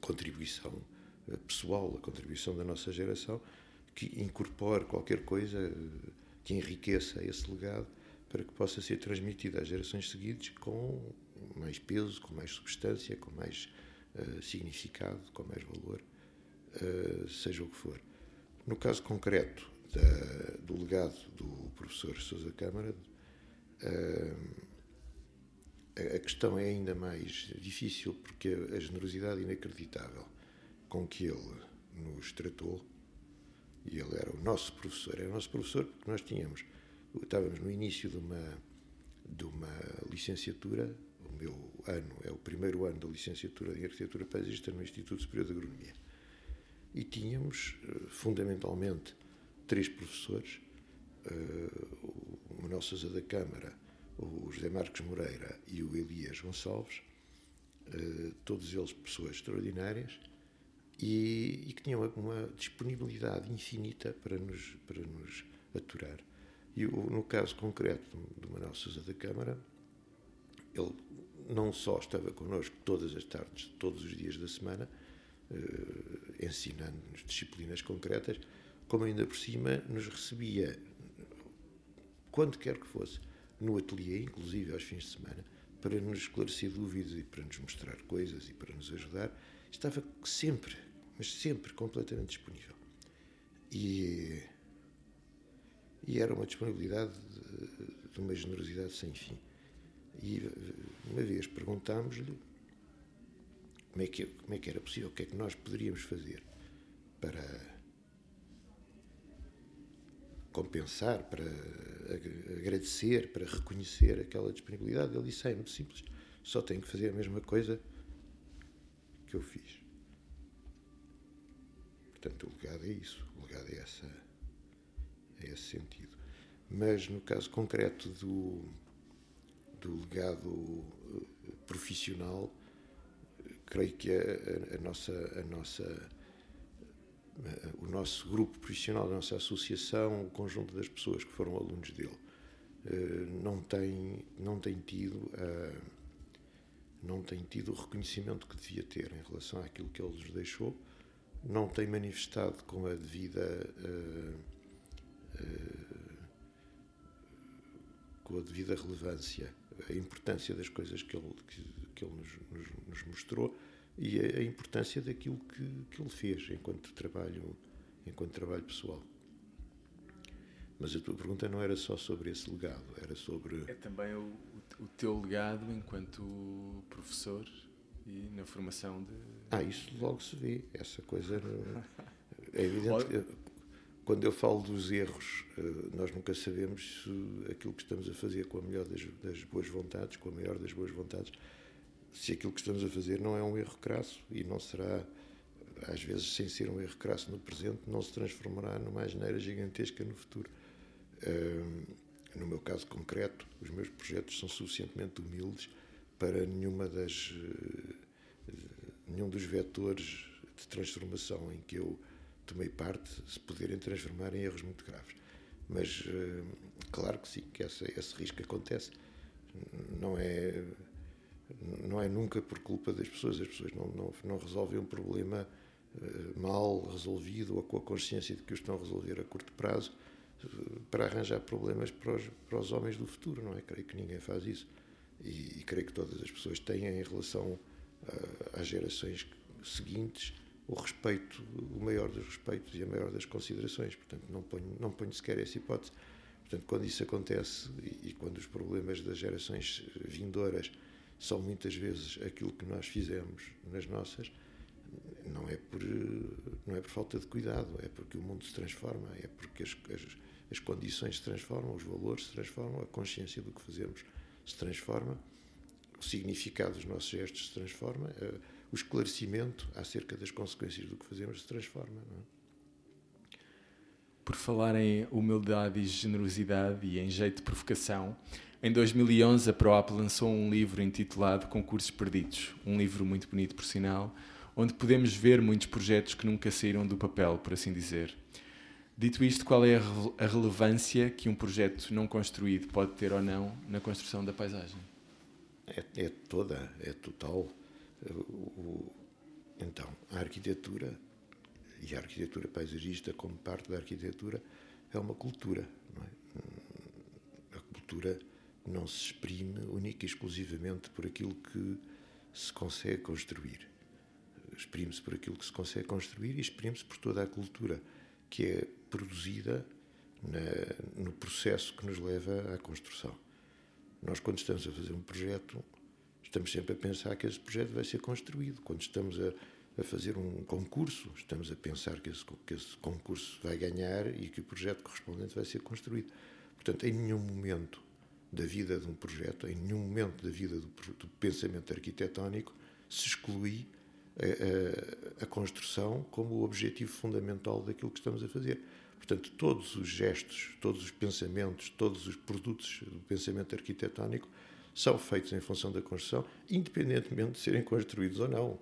[SPEAKER 6] contribuição eh, pessoal, a contribuição da nossa geração, que incorpore qualquer coisa eh, que enriqueça esse legado para que possa ser transmitido às gerações seguintes com mais peso, com mais substância, com mais uh, significado, com mais valor, uh, seja o que for. No caso concreto da, do legado do professor Sousa Câmara, uh, a questão é ainda mais difícil porque a generosidade inacreditável com que ele nos tratou, e ele era o nosso professor, era o nosso professor porque nós tínhamos, estávamos no início de uma, de uma licenciatura, meu ano é o primeiro ano da licenciatura em Arquitetura Paisagista no Instituto Superior de Agronomia. E tínhamos, eh, fundamentalmente, três professores, uh, o Manuel Sousa da Câmara, o José Marcos Moreira e o Elias Gonçalves, uh, todos eles pessoas extraordinárias e, e que tinham uma disponibilidade infinita para nos, para nos aturar. E no caso concreto do Manuel Sousa da Câmara, ele não só estava connosco todas as tardes, todos os dias da semana, uh, ensinando-nos disciplinas concretas, como ainda por cima nos recebia, quando quer que fosse, no ateliê, inclusive aos fins de semana, para nos esclarecer dúvidas e para nos mostrar coisas e para nos ajudar, estava sempre, mas sempre completamente disponível. E, e era uma disponibilidade de, de uma generosidade sem fim. E uma vez perguntámos-lhe como, é que, como é que era possível, o que é que nós poderíamos fazer para compensar, para agradecer, para reconhecer aquela disponibilidade. Ele disse: é muito simples, só tenho que fazer a mesma coisa que eu fiz. Portanto, o legado é isso, o legado é, essa, é esse sentido. Mas no caso concreto do, do legado eh, profissional, creio que a, a, a nossa. A nossa o nosso grupo profissional, a nossa associação, o conjunto das pessoas que foram alunos dele, eh, não tem, não tem tido não tem tido o reconhecimento que devia ter em relação àquilo que ele nos deixou, não tem manifestado com a devida eh, eh, com a devida relevância a importância das coisas que ele, que, que ele nos, nos, nos mostrou e a, importância daquilo que, que ele fez enquanto trabalho, enquanto trabalho pessoal. Mas a tua pergunta não era só sobre esse legado, era sobre.
[SPEAKER 5] É também o, o teu legado enquanto professor e na formação de.
[SPEAKER 6] Ah, isso logo se vê. Essa coisa. É evidente que quando eu falo dos erros, eh, nós nunca sabemos se aquilo que estamos a fazer com a melhor das, das boas vontades, com a maior das boas vontades, se aquilo que estamos a fazer não é um erro crasso e não será, às vezes, sem ser um erro crasso no presente, não se transformará numa asneira gigantesca no futuro. no meu caso concreto, os meus projetos são suficientemente humildes para nenhuma das eh, nenhum dos vetores de transformação em que eu tomei parte se poderem transformar em erros muito graves. Mas claro que sim, que esse, esse risco acontece. Não é não é nunca por culpa das pessoas. As pessoas não, não, não resolvem um problema uh, mal resolvido ou com a consciência de que o estão a resolver a curto prazo uh, para arranjar problemas para os, para os homens do futuro, não é? Creio que ninguém faz isso. E, e creio que todas as pessoas têm em relação às gerações seguintes o respeito, o maior dos respeitos e a maior das considerações. Portanto, não ponho, não ponho sequer essa hipótese. Portanto, quando isso acontece e, e quando os problemas das gerações vindouras são muitas vezes aquilo que nós fizemos nas nossas não é por não é por falta de cuidado é porque o mundo se transforma é porque as, as, as condições se transformam os valores se transformam a consciência do que fazemos se transforma o significado dos nossos gestos se transforma eh, o esclarecimento acerca das consequências do que fazemos se transforma
[SPEAKER 5] Por falar em humildade e generosidade e em jeito de provocação, em 2011 a ProApp lançou um livro intitulado Concursos Perdidos, um livro muito bonito por sinal, onde podemos ver muitos projetos que nunca saíram do papel, por assim dizer. Dito isto, qual é a relevância que um projeto não construído pode ter ou não na construção da paisagem?
[SPEAKER 6] É, é toda, é total. O- então, a arquitetura e a arquitetura paisagista, como parte da arquitetura, é uma cultura. É? Hum, A cultura não se exprime única e exclusivamente por aquilo que se consegue construir. Exprime-se por aquilo que se consegue construir e exprime-se por toda a cultura que é produzida na- no processo que nos leva à construção. Nós, quando estamos a fazer um projeto, estamos sempre a pensar que esse projeto vai ser construído. Quando estamos a, a fazer um concurso, estamos a pensar que esse, que esse concurso vai ganhar e que o projeto correspondente vai ser construído. Portanto, em nenhum momento da vida de um projeto, em nenhum momento da vida do, do pensamento arquitetónico, se exclui a, a- a construção como o objetivo fundamental daquilo que estamos a fazer. Portanto, todos os gestos, todos os pensamentos, todos os produtos do pensamento arquitetónico são feitos em função da construção, independentemente de serem construídos ou não.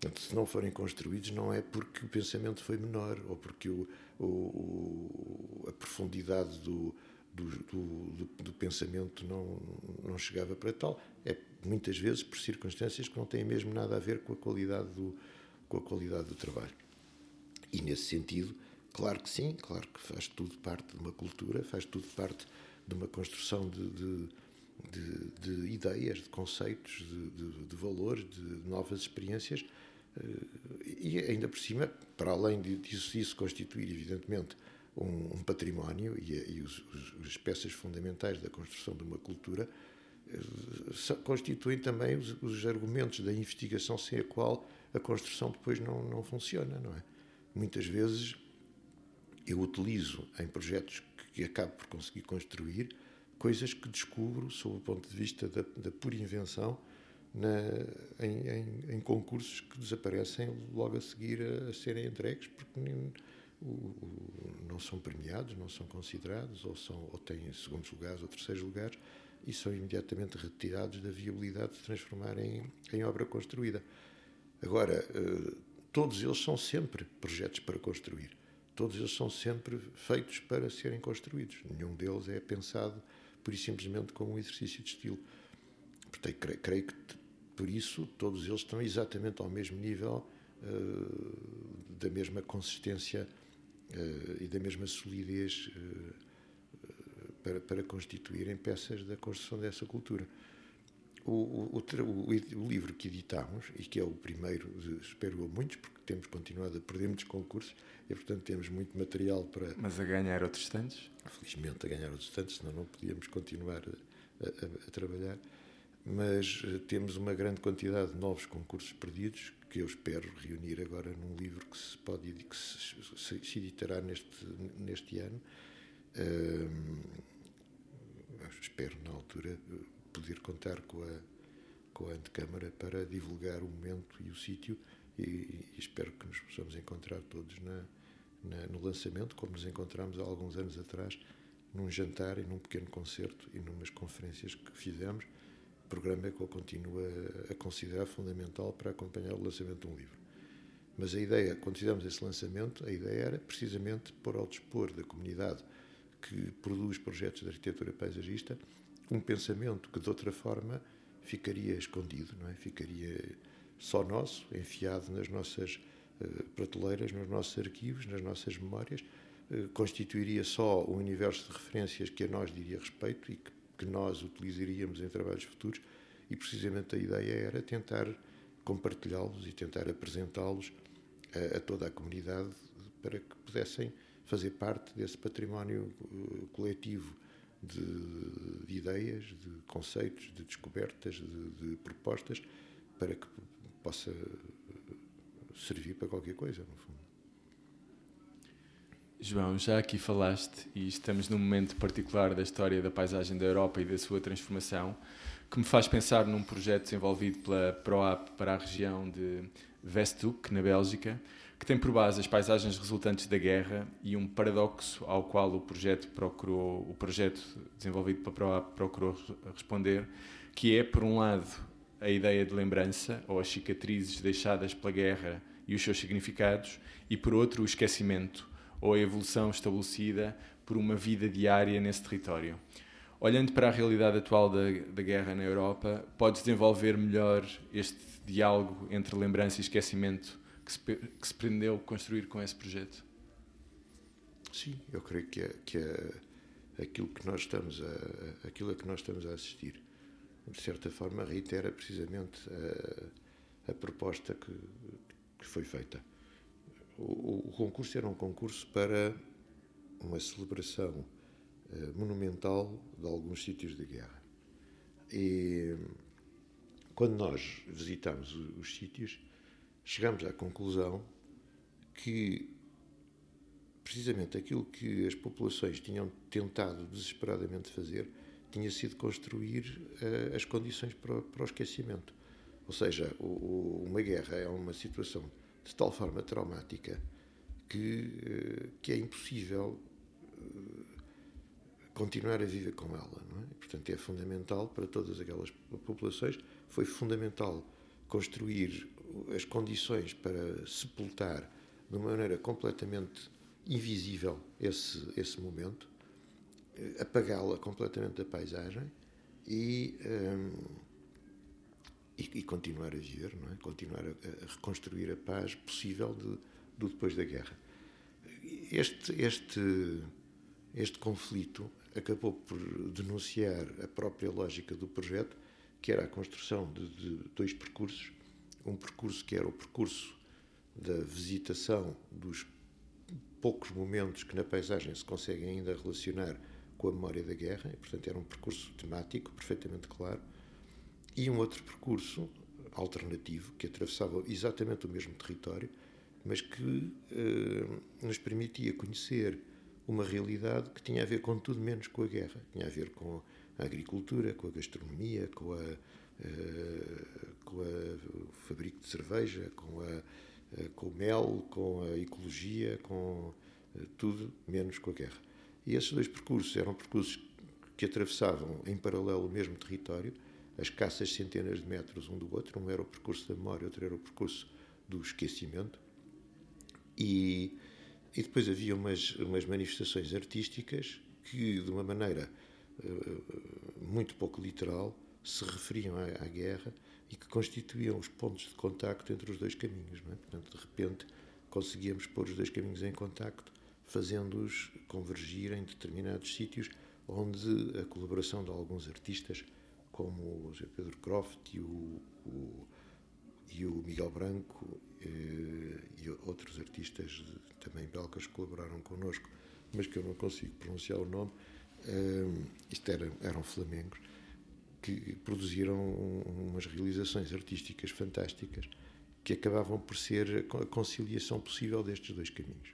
[SPEAKER 6] Portanto, se não forem construídos, não é porque o pensamento foi menor ou porque o, o- a profundidade do, do- do- do pensamento não, não chegava para tal. É muitas vezes por circunstâncias que não têm mesmo nada a ver com a qualidade do, com a qualidade do trabalho. E nesse sentido, claro que sim, claro que faz tudo parte de uma cultura, faz tudo parte de uma construção de, de, de- de ideias, de conceitos, de, de- de valores, de novas experiências. eh, E ainda por cima, para além disso, isso constituir, evidentemente, um, um património e, a- e os- os- as peças fundamentais da construção de uma cultura, eh, constituem também os, os argumentos da investigação sem a qual a construção depois não, não funciona, não é? Muitas vezes eu utilizo em projetos que acabo por conseguir construir coisas que descubro sob o ponto de vista da, da pura invenção na- em, em- em concursos que desaparecem logo a seguir a, a serem entregues porque nem- o- o- não são premiados, não são considerados ou, são, ou têm segundos lugares ou terceiros lugares e são imediatamente retirados da viabilidade de se transformar em, em obra construída. Agora, eh, todos eles são sempre projetos para construir. Todos eles são sempre feitos para serem construídos. Nenhum deles é pensado pura e simplesmente como um exercício de estilo. Portanto, creio, creio que por isso todos eles estão exatamente ao mesmo nível eh, da mesma consistência eh, e da mesma solidez eh, para, para constituírem peças da construção dessa cultura. O, o, o livro que editámos, e que é o primeiro, espero eu, muitos, porque temos continuado a perder muitos concursos e, portanto, temos muito material para,
[SPEAKER 5] Mas a ganhar outros tantos?
[SPEAKER 6] felizmente, a ganhar os estantes, senão não podíamos continuar a, a- a trabalhar. Mas eh, temos uma grande quantidade de novos concursos perdidos que eu espero reunir agora num livro que se pode que se, se- se editará neste, neste ano. Espero, na altura, poder contar com a, com a antecâmara para divulgar o momento e o sítio e, e espero que nos possamos encontrar todos na, na- no lançamento, como nos encontramos há alguns anos atrás, num jantar e num pequeno concerto e numas conferências que fizemos, programa que eu continuo a, a considerar fundamental para acompanhar o lançamento de um livro. Mas a ideia, quando fizemos esse lançamento, a ideia era precisamente pôr ao dispor da comunidade que produz projetos de arquitetura paisagista um pensamento que de outra forma ficaria escondido, não é? Ficaria só nosso, enfiado nas nossas eh, prateleiras, nos nossos arquivos, nas nossas memórias, eh, constituiria só um universo de referências que a nós diria respeito e que, que nós utilizaríamos em trabalhos futuros. E precisamente a ideia era tentar compartilhá-los e tentar apresentá-los a, a toda a comunidade para que pudessem fazer parte desse património eh, coletivo de, de ideias, de conceitos, de descobertas, de, de propostas, para que possa servir para qualquer coisa, no fundo.
[SPEAKER 5] João, já aqui falaste, e estamos num momento particular da história da paisagem da Europa e da sua transformação, que me faz pensar num projeto desenvolvido pela ProAP para a região de Westhoek, na Bélgica, que tem por base as paisagens resultantes da guerra e um paradoxo ao qual o projeto procurou, o projeto desenvolvido para Proa procurou responder, que é, por um lado, a ideia de lembrança ou as cicatrizes deixadas pela guerra e os seus significados, e por outro, o esquecimento ou a evolução estabelecida por uma vida diária nesse território. Olhando para a realidade atual da, da guerra na Europa, pode desenvolver melhor este diálogo entre lembrança e esquecimento que se, que se pretendeu construir com esse projeto?
[SPEAKER 6] Sim, eu creio que, é, que é aquilo que nós estamos a, aquilo a que nós estamos a assistir, de certa forma, reitera precisamente a, a proposta que, que, foi feita. O, o, concurso era um concurso para uma celebração uh, monumental de alguns sítios de guerra. E quando nós visitámos os, os sítios, chegamos à conclusão que precisamente aquilo que as populações tinham tentado desesperadamente fazer tinha sido construir uh, as condições para, para, o esquecimento. Ou seja, o, o, uma guerra é uma situação de tal forma traumática que, uh, que é impossível uh, continuar a viver com ela. Não é? Portanto, é fundamental para todas aquelas populações, foi fundamental construir as condições para sepultar de uma maneira completamente invisível esse, esse momento, eh, apagá-la completamente da paisagem e, um, e, e, continuar a viver, não é? continuar a, a reconstruir a paz possível de, do depois da guerra. Este, este, este conflito acabou por denunciar a própria lógica do projeto, que era a construção de, de dois percursos um percurso que era o percurso da visitação dos poucos momentos que na paisagem se conseguem ainda relacionar com a memória da guerra, e, portanto era um percurso temático perfeitamente claro, e um outro percurso alternativo que atravessava exatamente o mesmo território, mas que eh, nos permitia conhecer uma realidade que tinha a ver com tudo menos com a guerra, tinha a ver com a agricultura, com a gastronomia, com a com a, o fabrico de cerveja, com, a, eh, com o mel, com a ecologia, com eh, tudo, menos com a guerra. E esses dois percursos eram percursos que atravessavam em paralelo o mesmo território, as caças centenas de metros um do outro, um era o percurso da memória, outro era o percurso do esquecimento. E, e depois havia umas, umas manifestações artísticas que, de uma maneira uh, muito pouco literal, se referiam à, à, guerra e que constituíam os pontos de contacto entre os dois caminhos. É? Portanto, de repente, conseguíamos pôr os dois caminhos em contacto, fazendo-os convergir em determinados sítios onde a colaboração de alguns artistas, como o José Pedro Croft e o, o, e o Miguel Branco eh, e outros artistas também belgas colaboraram connosco, mas que eu não consigo pronunciar o nome, eh, isto era, eram flamengos, que produziram umas realizações artísticas fantásticas que acabavam por ser a conciliação possível destes dois caminhos.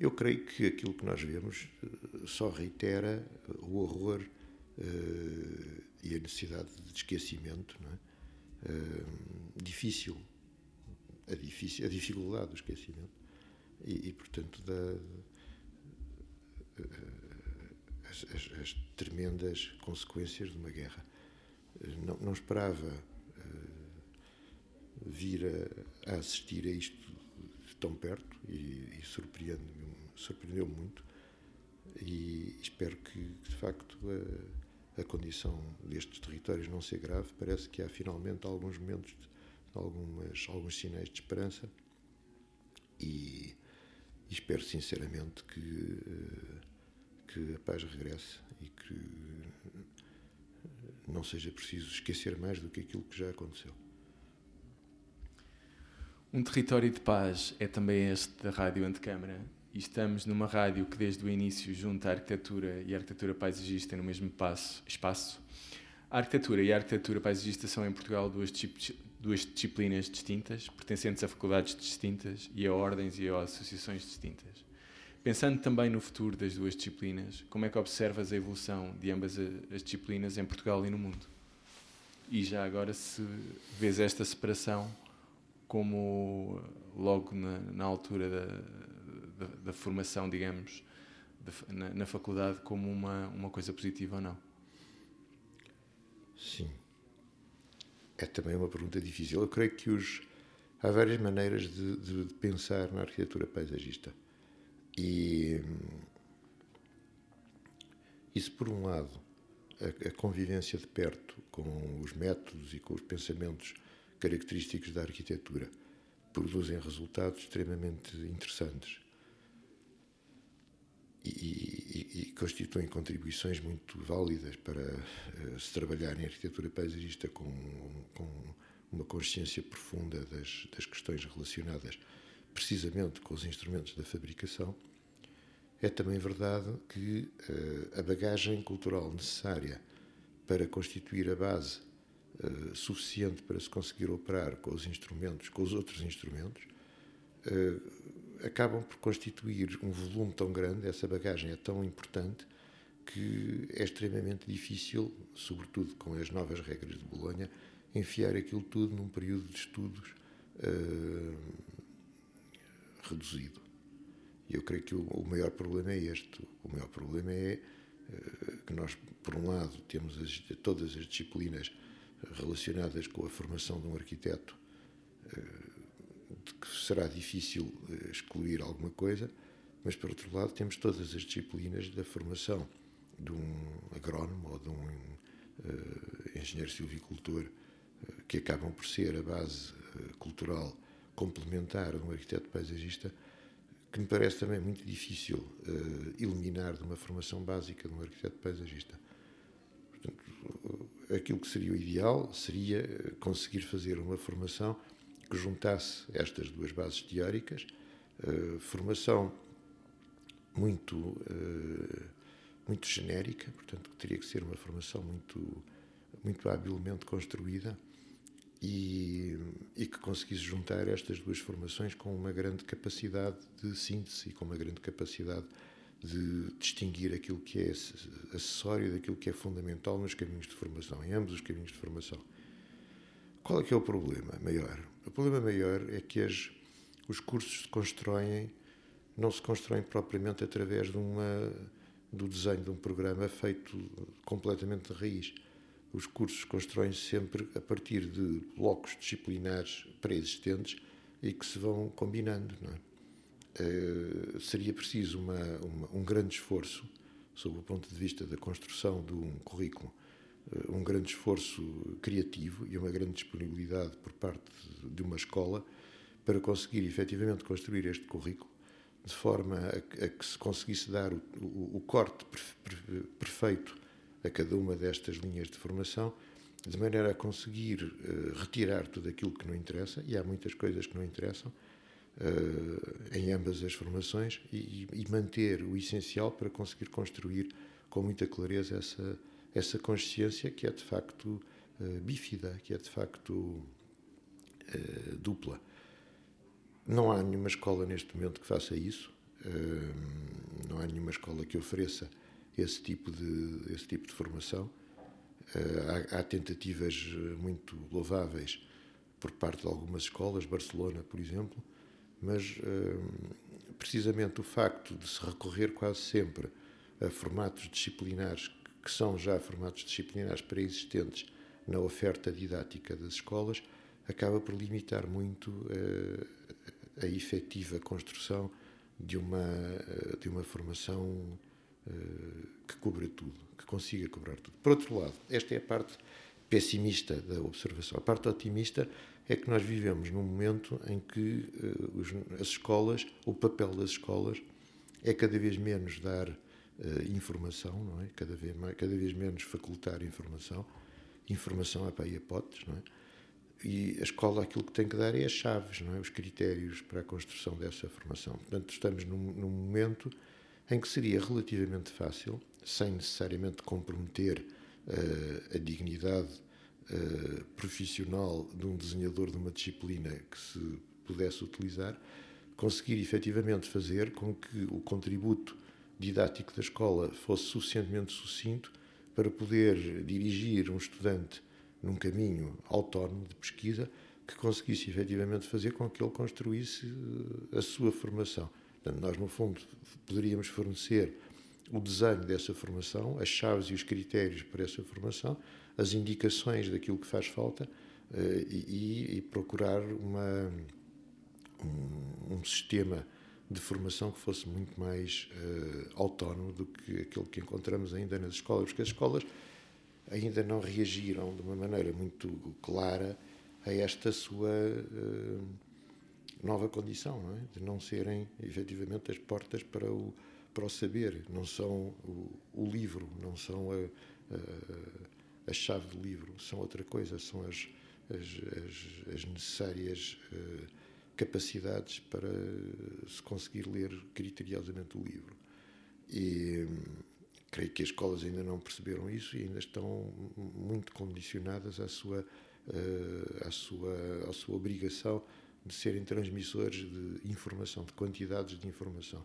[SPEAKER 6] Eu creio que aquilo que nós vemos eh, só reitera o horror uh, e a necessidade de esquecimento, é? Uh, difícil, a, difícil, a dificuldade do esquecimento e, e portanto, da, uh, as, as, as tremendas consequências de uma guerra. Eh, não, não esperava uh, vir a, a, assistir a isto de tão perto e, e surpreendeu-me surpreendeu muito e espero que, de facto, a, a, condição destes territórios não ser grave. Parece que há finalmente alguns momentos, de, algumas, alguns sinais de esperança e, e espero sinceramente que uh, que a paz regresse e que não seja preciso esquecer mais do que aquilo que já aconteceu.
[SPEAKER 5] Um território de paz é também este da Rádio Antecâmara e estamos numa rádio que desde o início junta a arquitetura e a arquitetura paisagista no mesmo passo, espaço. A arquitetura e a arquitetura paisagista são em Portugal duas, duas disciplinas distintas, pertencentes a faculdades distintas e a ordens e a associações distintas. Pensando também no futuro das duas disciplinas, como é que observas a evolução de ambas as disciplinas em Portugal e no mundo? E já agora, se vês esta separação como logo na, na altura da, da, da, formação, digamos, da, na, na, faculdade, como uma, uma coisa positiva ou não?
[SPEAKER 6] Sim. É também uma pergunta difícil. Eu creio que os, há várias maneiras de, de, de pensar na arquitetura paisagista. E isso, por um lado, a, a, convivência de perto com os métodos e com os pensamentos característicos da arquitetura produzem resultados extremamente interessantes e, e, e constituem contribuições muito válidas para uh, se trabalhar em arquitetura paisagista com, com uma consciência profunda das, das questões relacionadas precisamente com os instrumentos da fabricação. É também verdade que uh, a bagagem cultural necessária para constituir a base uh, suficiente para se conseguir operar com os instrumentos, com os outros instrumentos, uh, acabam por constituir um volume tão grande, essa bagagem é tão importante que é extremamente difícil, sobretudo com as novas regras de Bolonha, enfiar aquilo tudo num período de estudos reduzido. E eu creio que o, o, maior problema é este. O maior problema é uh, que nós, por um lado, temos as, todas as disciplinas relacionadas com a formação de um arquiteto, uh, de que será difícil excluir alguma coisa, mas, por outro lado, temos todas as disciplinas da formação de um agrónomo ou de um engenheiro silvicultor que acabam por ser a base cultural complementar de um arquiteto paisagista, que me parece também muito difícil uh, eliminar de uma formação básica de um arquiteto paisagista. Portanto, aquilo que seria o ideal seria eh, conseguir fazer uma formação que juntasse estas duas bases teóricas, uh, formação muito, uh, muito genérica, portanto, que teria que ser uma formação muito, muito habilmente construída, e, e, que conseguisse juntar estas duas formações com uma grande capacidade de síntese e com uma grande capacidade de distinguir aquilo que é acessório daquilo que é fundamental nos caminhos de formação, em ambos os caminhos de formação. Qual é que é o problema maior? O problema maior é que as, os cursos se constroem, não se constroem propriamente através de uma, do desenho de um programa feito completamente de raiz os cursos constroem-se sempre a partir de blocos disciplinares pré-existentes e que se vão combinando. É? Uh, seria preciso uma, uma, um grande esforço, sob o ponto de vista da construção de um currículo, uh, um grande esforço criativo e uma grande disponibilidade por parte de uma escola para conseguir efetivamente construir este currículo de forma a, a que se conseguisse dar o, o, o corte perfeito a cada uma destas linhas de formação, de maneira a conseguir uh, retirar tudo aquilo que não interessa, e há muitas coisas que não interessam, uh, em ambas as formações, e, e, manter o essencial para conseguir construir com muita clareza essa, essa consciência que é de facto uh, bífida, que é de facto dupla. Não há nenhuma escola neste momento que faça isso, não há nenhuma escola que ofereça esse tipo de, esse tipo de formação. Eh, há, há, tentativas eh, muito louváveis por parte de algumas escolas, Barcelona, por exemplo, mas eh, precisamente o facto de se recorrer quase sempre a formatos disciplinares que são já formatos disciplinares pré-existentes na oferta didática das escolas acaba por limitar muito a, a efetiva construção de uma, de uma formação que cubra tudo, que consiga cobrar tudo. Por outro lado, esta é a parte pessimista da observação. A parte otimista é que nós vivemos num momento em que uh, as escolas, o papel das escolas é cada vez menos dar uh, informação, não é? Cada vez, mais, cada vez menos facultar informação, informação a pé e a potes, não é? E a escola aquilo que tem que dar é as chaves, não é? Os critérios para a construção dessa formação. Portanto, estamos num, num momento em que seria relativamente fácil, sem necessariamente comprometer uh, a dignidade uh, profissional de um desenhador de uma disciplina que se pudesse utilizar, conseguir efetivamente fazer com que o contributo didático da escola fosse suficientemente sucinto para poder dirigir um estudante num caminho autónomo de pesquisa, que conseguisse efetivamente fazer com que ele construísse a sua formação. Portanto, nós, no fundo, poderíamos fornecer o desenho dessa formação, as chaves e os critérios para essa formação, as indicações daquilo que faz falta e, e, procurar uma, um, um sistema de formação que fosse muito mais uh, autónomo do que aquele que encontramos ainda nas escolas, porque as escolas ainda não reagiram de uma maneira muito clara a esta sua uh, nova condição, não é? de não serem efetivamente as portas para o, para o saber, não são o, o livro, não são a, a, a, chave do livro, são outra coisa, são as, as, as, as necessárias. Uh, capacidades para se conseguir ler criteriosamente o livro. E creio que as escolas ainda não perceberam isso e ainda estão muito condicionadas à sua, uh, à sua, à sua obrigação de serem transmissores de informação, de quantidades de informação.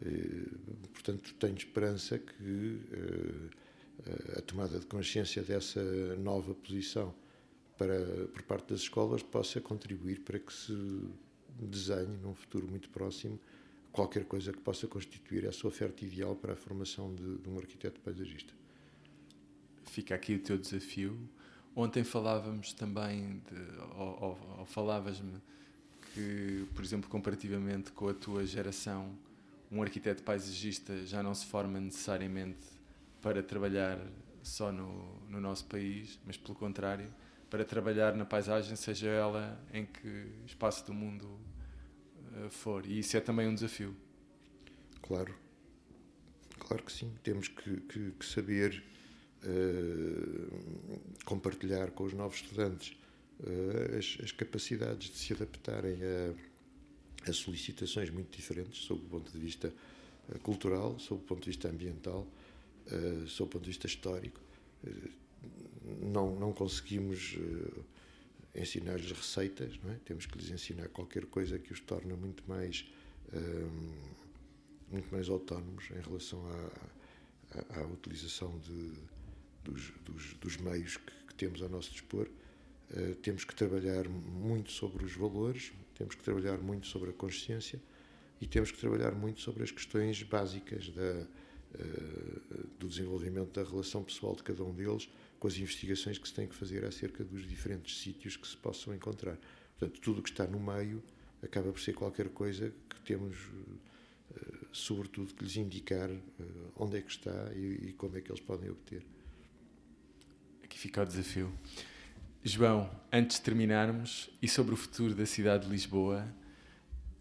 [SPEAKER 6] Uh, portanto, tenho esperança que uh, a tomada de consciência dessa nova posição para, por parte das escolas possa contribuir para que se desenhe, num futuro muito próximo, qualquer coisa que possa constituir essa oferta ideal para a formação de, de um arquiteto paisagista.
[SPEAKER 5] Fica aqui o teu desafio. Ontem falávamos também, de, ou, ou, ou falavas-me que, por exemplo, comparativamente com a tua geração, um arquiteto paisagista já não se forma necessariamente para trabalhar só no, no nosso país, mas pelo contrário, para trabalhar na paisagem, seja ela em que espaço do mundo uh, for. E isso é também um desafio.
[SPEAKER 6] Claro, claro que sim. Temos que, que, que saber uh, compartilhar com os novos estudantes uh, as, as, capacidades de se adaptarem a, a, solicitações muito diferentes, sob o ponto de vista cultural, sob o ponto de vista ambiental, sob o ponto de vista histórico não, não conseguimos uh, ensinar-lhes receitas, é? temos que lhes ensinar qualquer coisa que os torne muito mais, um, muito mais autónomos em relação à, à, à utilização de, dos, dos, dos, meios que, que, temos ao nosso dispor. Uh, temos que trabalhar muito sobre os valores, temos que trabalhar muito sobre a consciência e temos que trabalhar muito sobre as questões básicas da, uh, do desenvolvimento da relação pessoal de cada um deles com as investigações que se tem que fazer acerca dos diferentes sítios que se possam encontrar. Portanto, tudo o que está no meio acaba por ser qualquer coisa que temos, uh, sobretudo, que lhes indicar onde é que está e, como é que eles podem obter.
[SPEAKER 5] Aqui fica o desafio. João, antes de terminarmos, e sobre o futuro da cidade de Lisboa,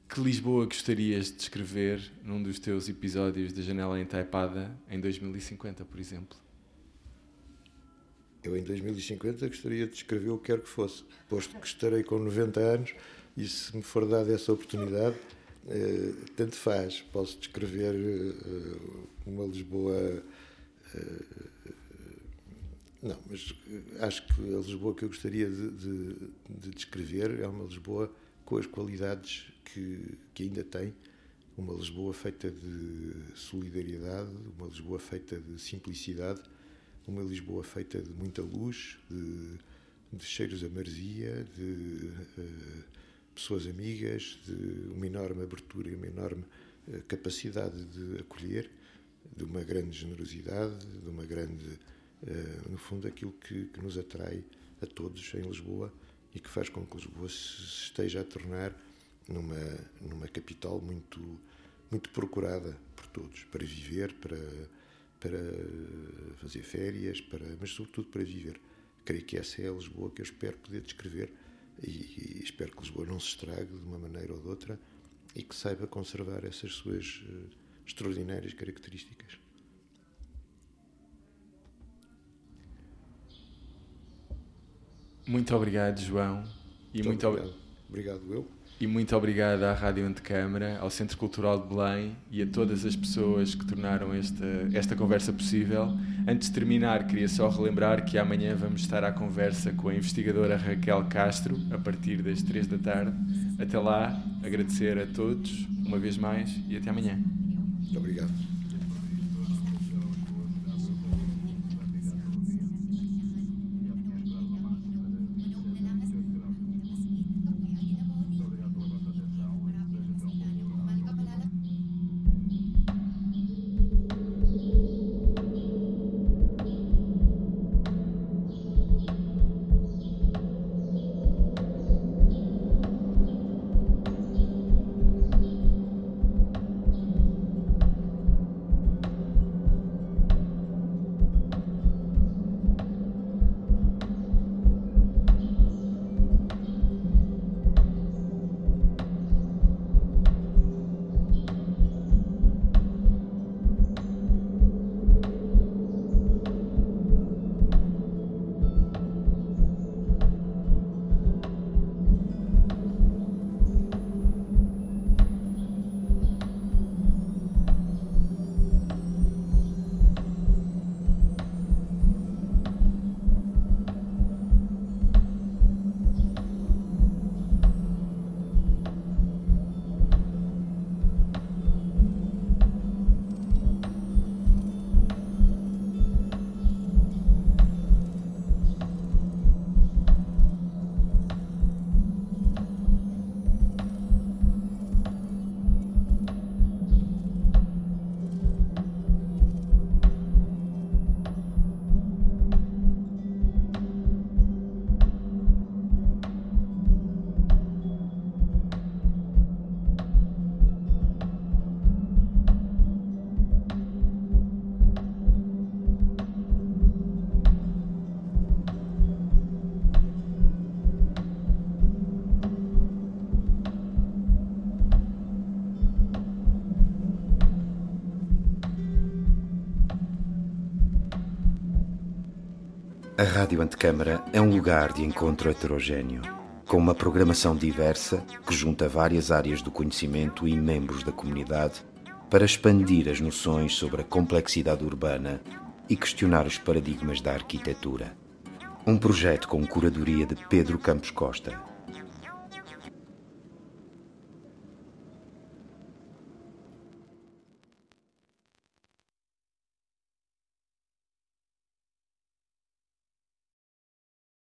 [SPEAKER 5] que Lisboa gostarias de descrever num dos teus episódios da Janela Entaipada em 2050, por exemplo?
[SPEAKER 6] Eu, em 2050, gostaria de escrever o que quer que fosse, posto que estarei com 90 anos e se me for dada essa oportunidade, eh, tanto faz. Posso descrever eh, uma Lisboa. Eh, não, mas acho que a Lisboa que eu gostaria de, de, de descrever é uma Lisboa com as qualidades que, que ainda tem. Uma Lisboa feita de solidariedade, uma Lisboa feita de simplicidade uma Lisboa feita de muita luz, de, de cheiros a marzia, de uh, pessoas amigas, de uma enorme abertura e uma enorme uh, capacidade de acolher, de uma grande generosidade, de uma grande, no fundo, aquilo que, que, nos atrai a todos em Lisboa e que faz com que Lisboa se esteja a tornar numa, numa capital muito, muito procurada por todos, para viver, para para fazer férias, para, mas sobretudo para viver. Creio que essa é a Lisboa que eu espero poder descrever e, e espero que Lisboa não se estrague de uma maneira ou de outra e que saiba conservar essas suas uh, extraordinárias características.
[SPEAKER 5] Muito obrigado, João.
[SPEAKER 6] E muito, muito obrigado. Ob... Obrigado, eu.
[SPEAKER 5] E muito obrigado à Rádio Antecâmara, ao Centro Cultural de Belém e a todas as pessoas que tornaram esta, esta conversa possível. Antes de terminar, queria só relembrar que amanhã vamos estar à conversa com a investigadora Raquel Castro, a partir das 3 da tarde. Até lá, agradecer a todos uma vez mais e até amanhã.
[SPEAKER 6] Muito obrigado.
[SPEAKER 7] A Rádio Antecâmara é um lugar de encontro heterogêneo, com uma programação diversa que junta várias áreas do conhecimento e membros da comunidade para expandir as noções sobre a complexidade urbana e questionar os paradigmas da arquitetura. Um projeto com curadoria de Pedro Campos Costa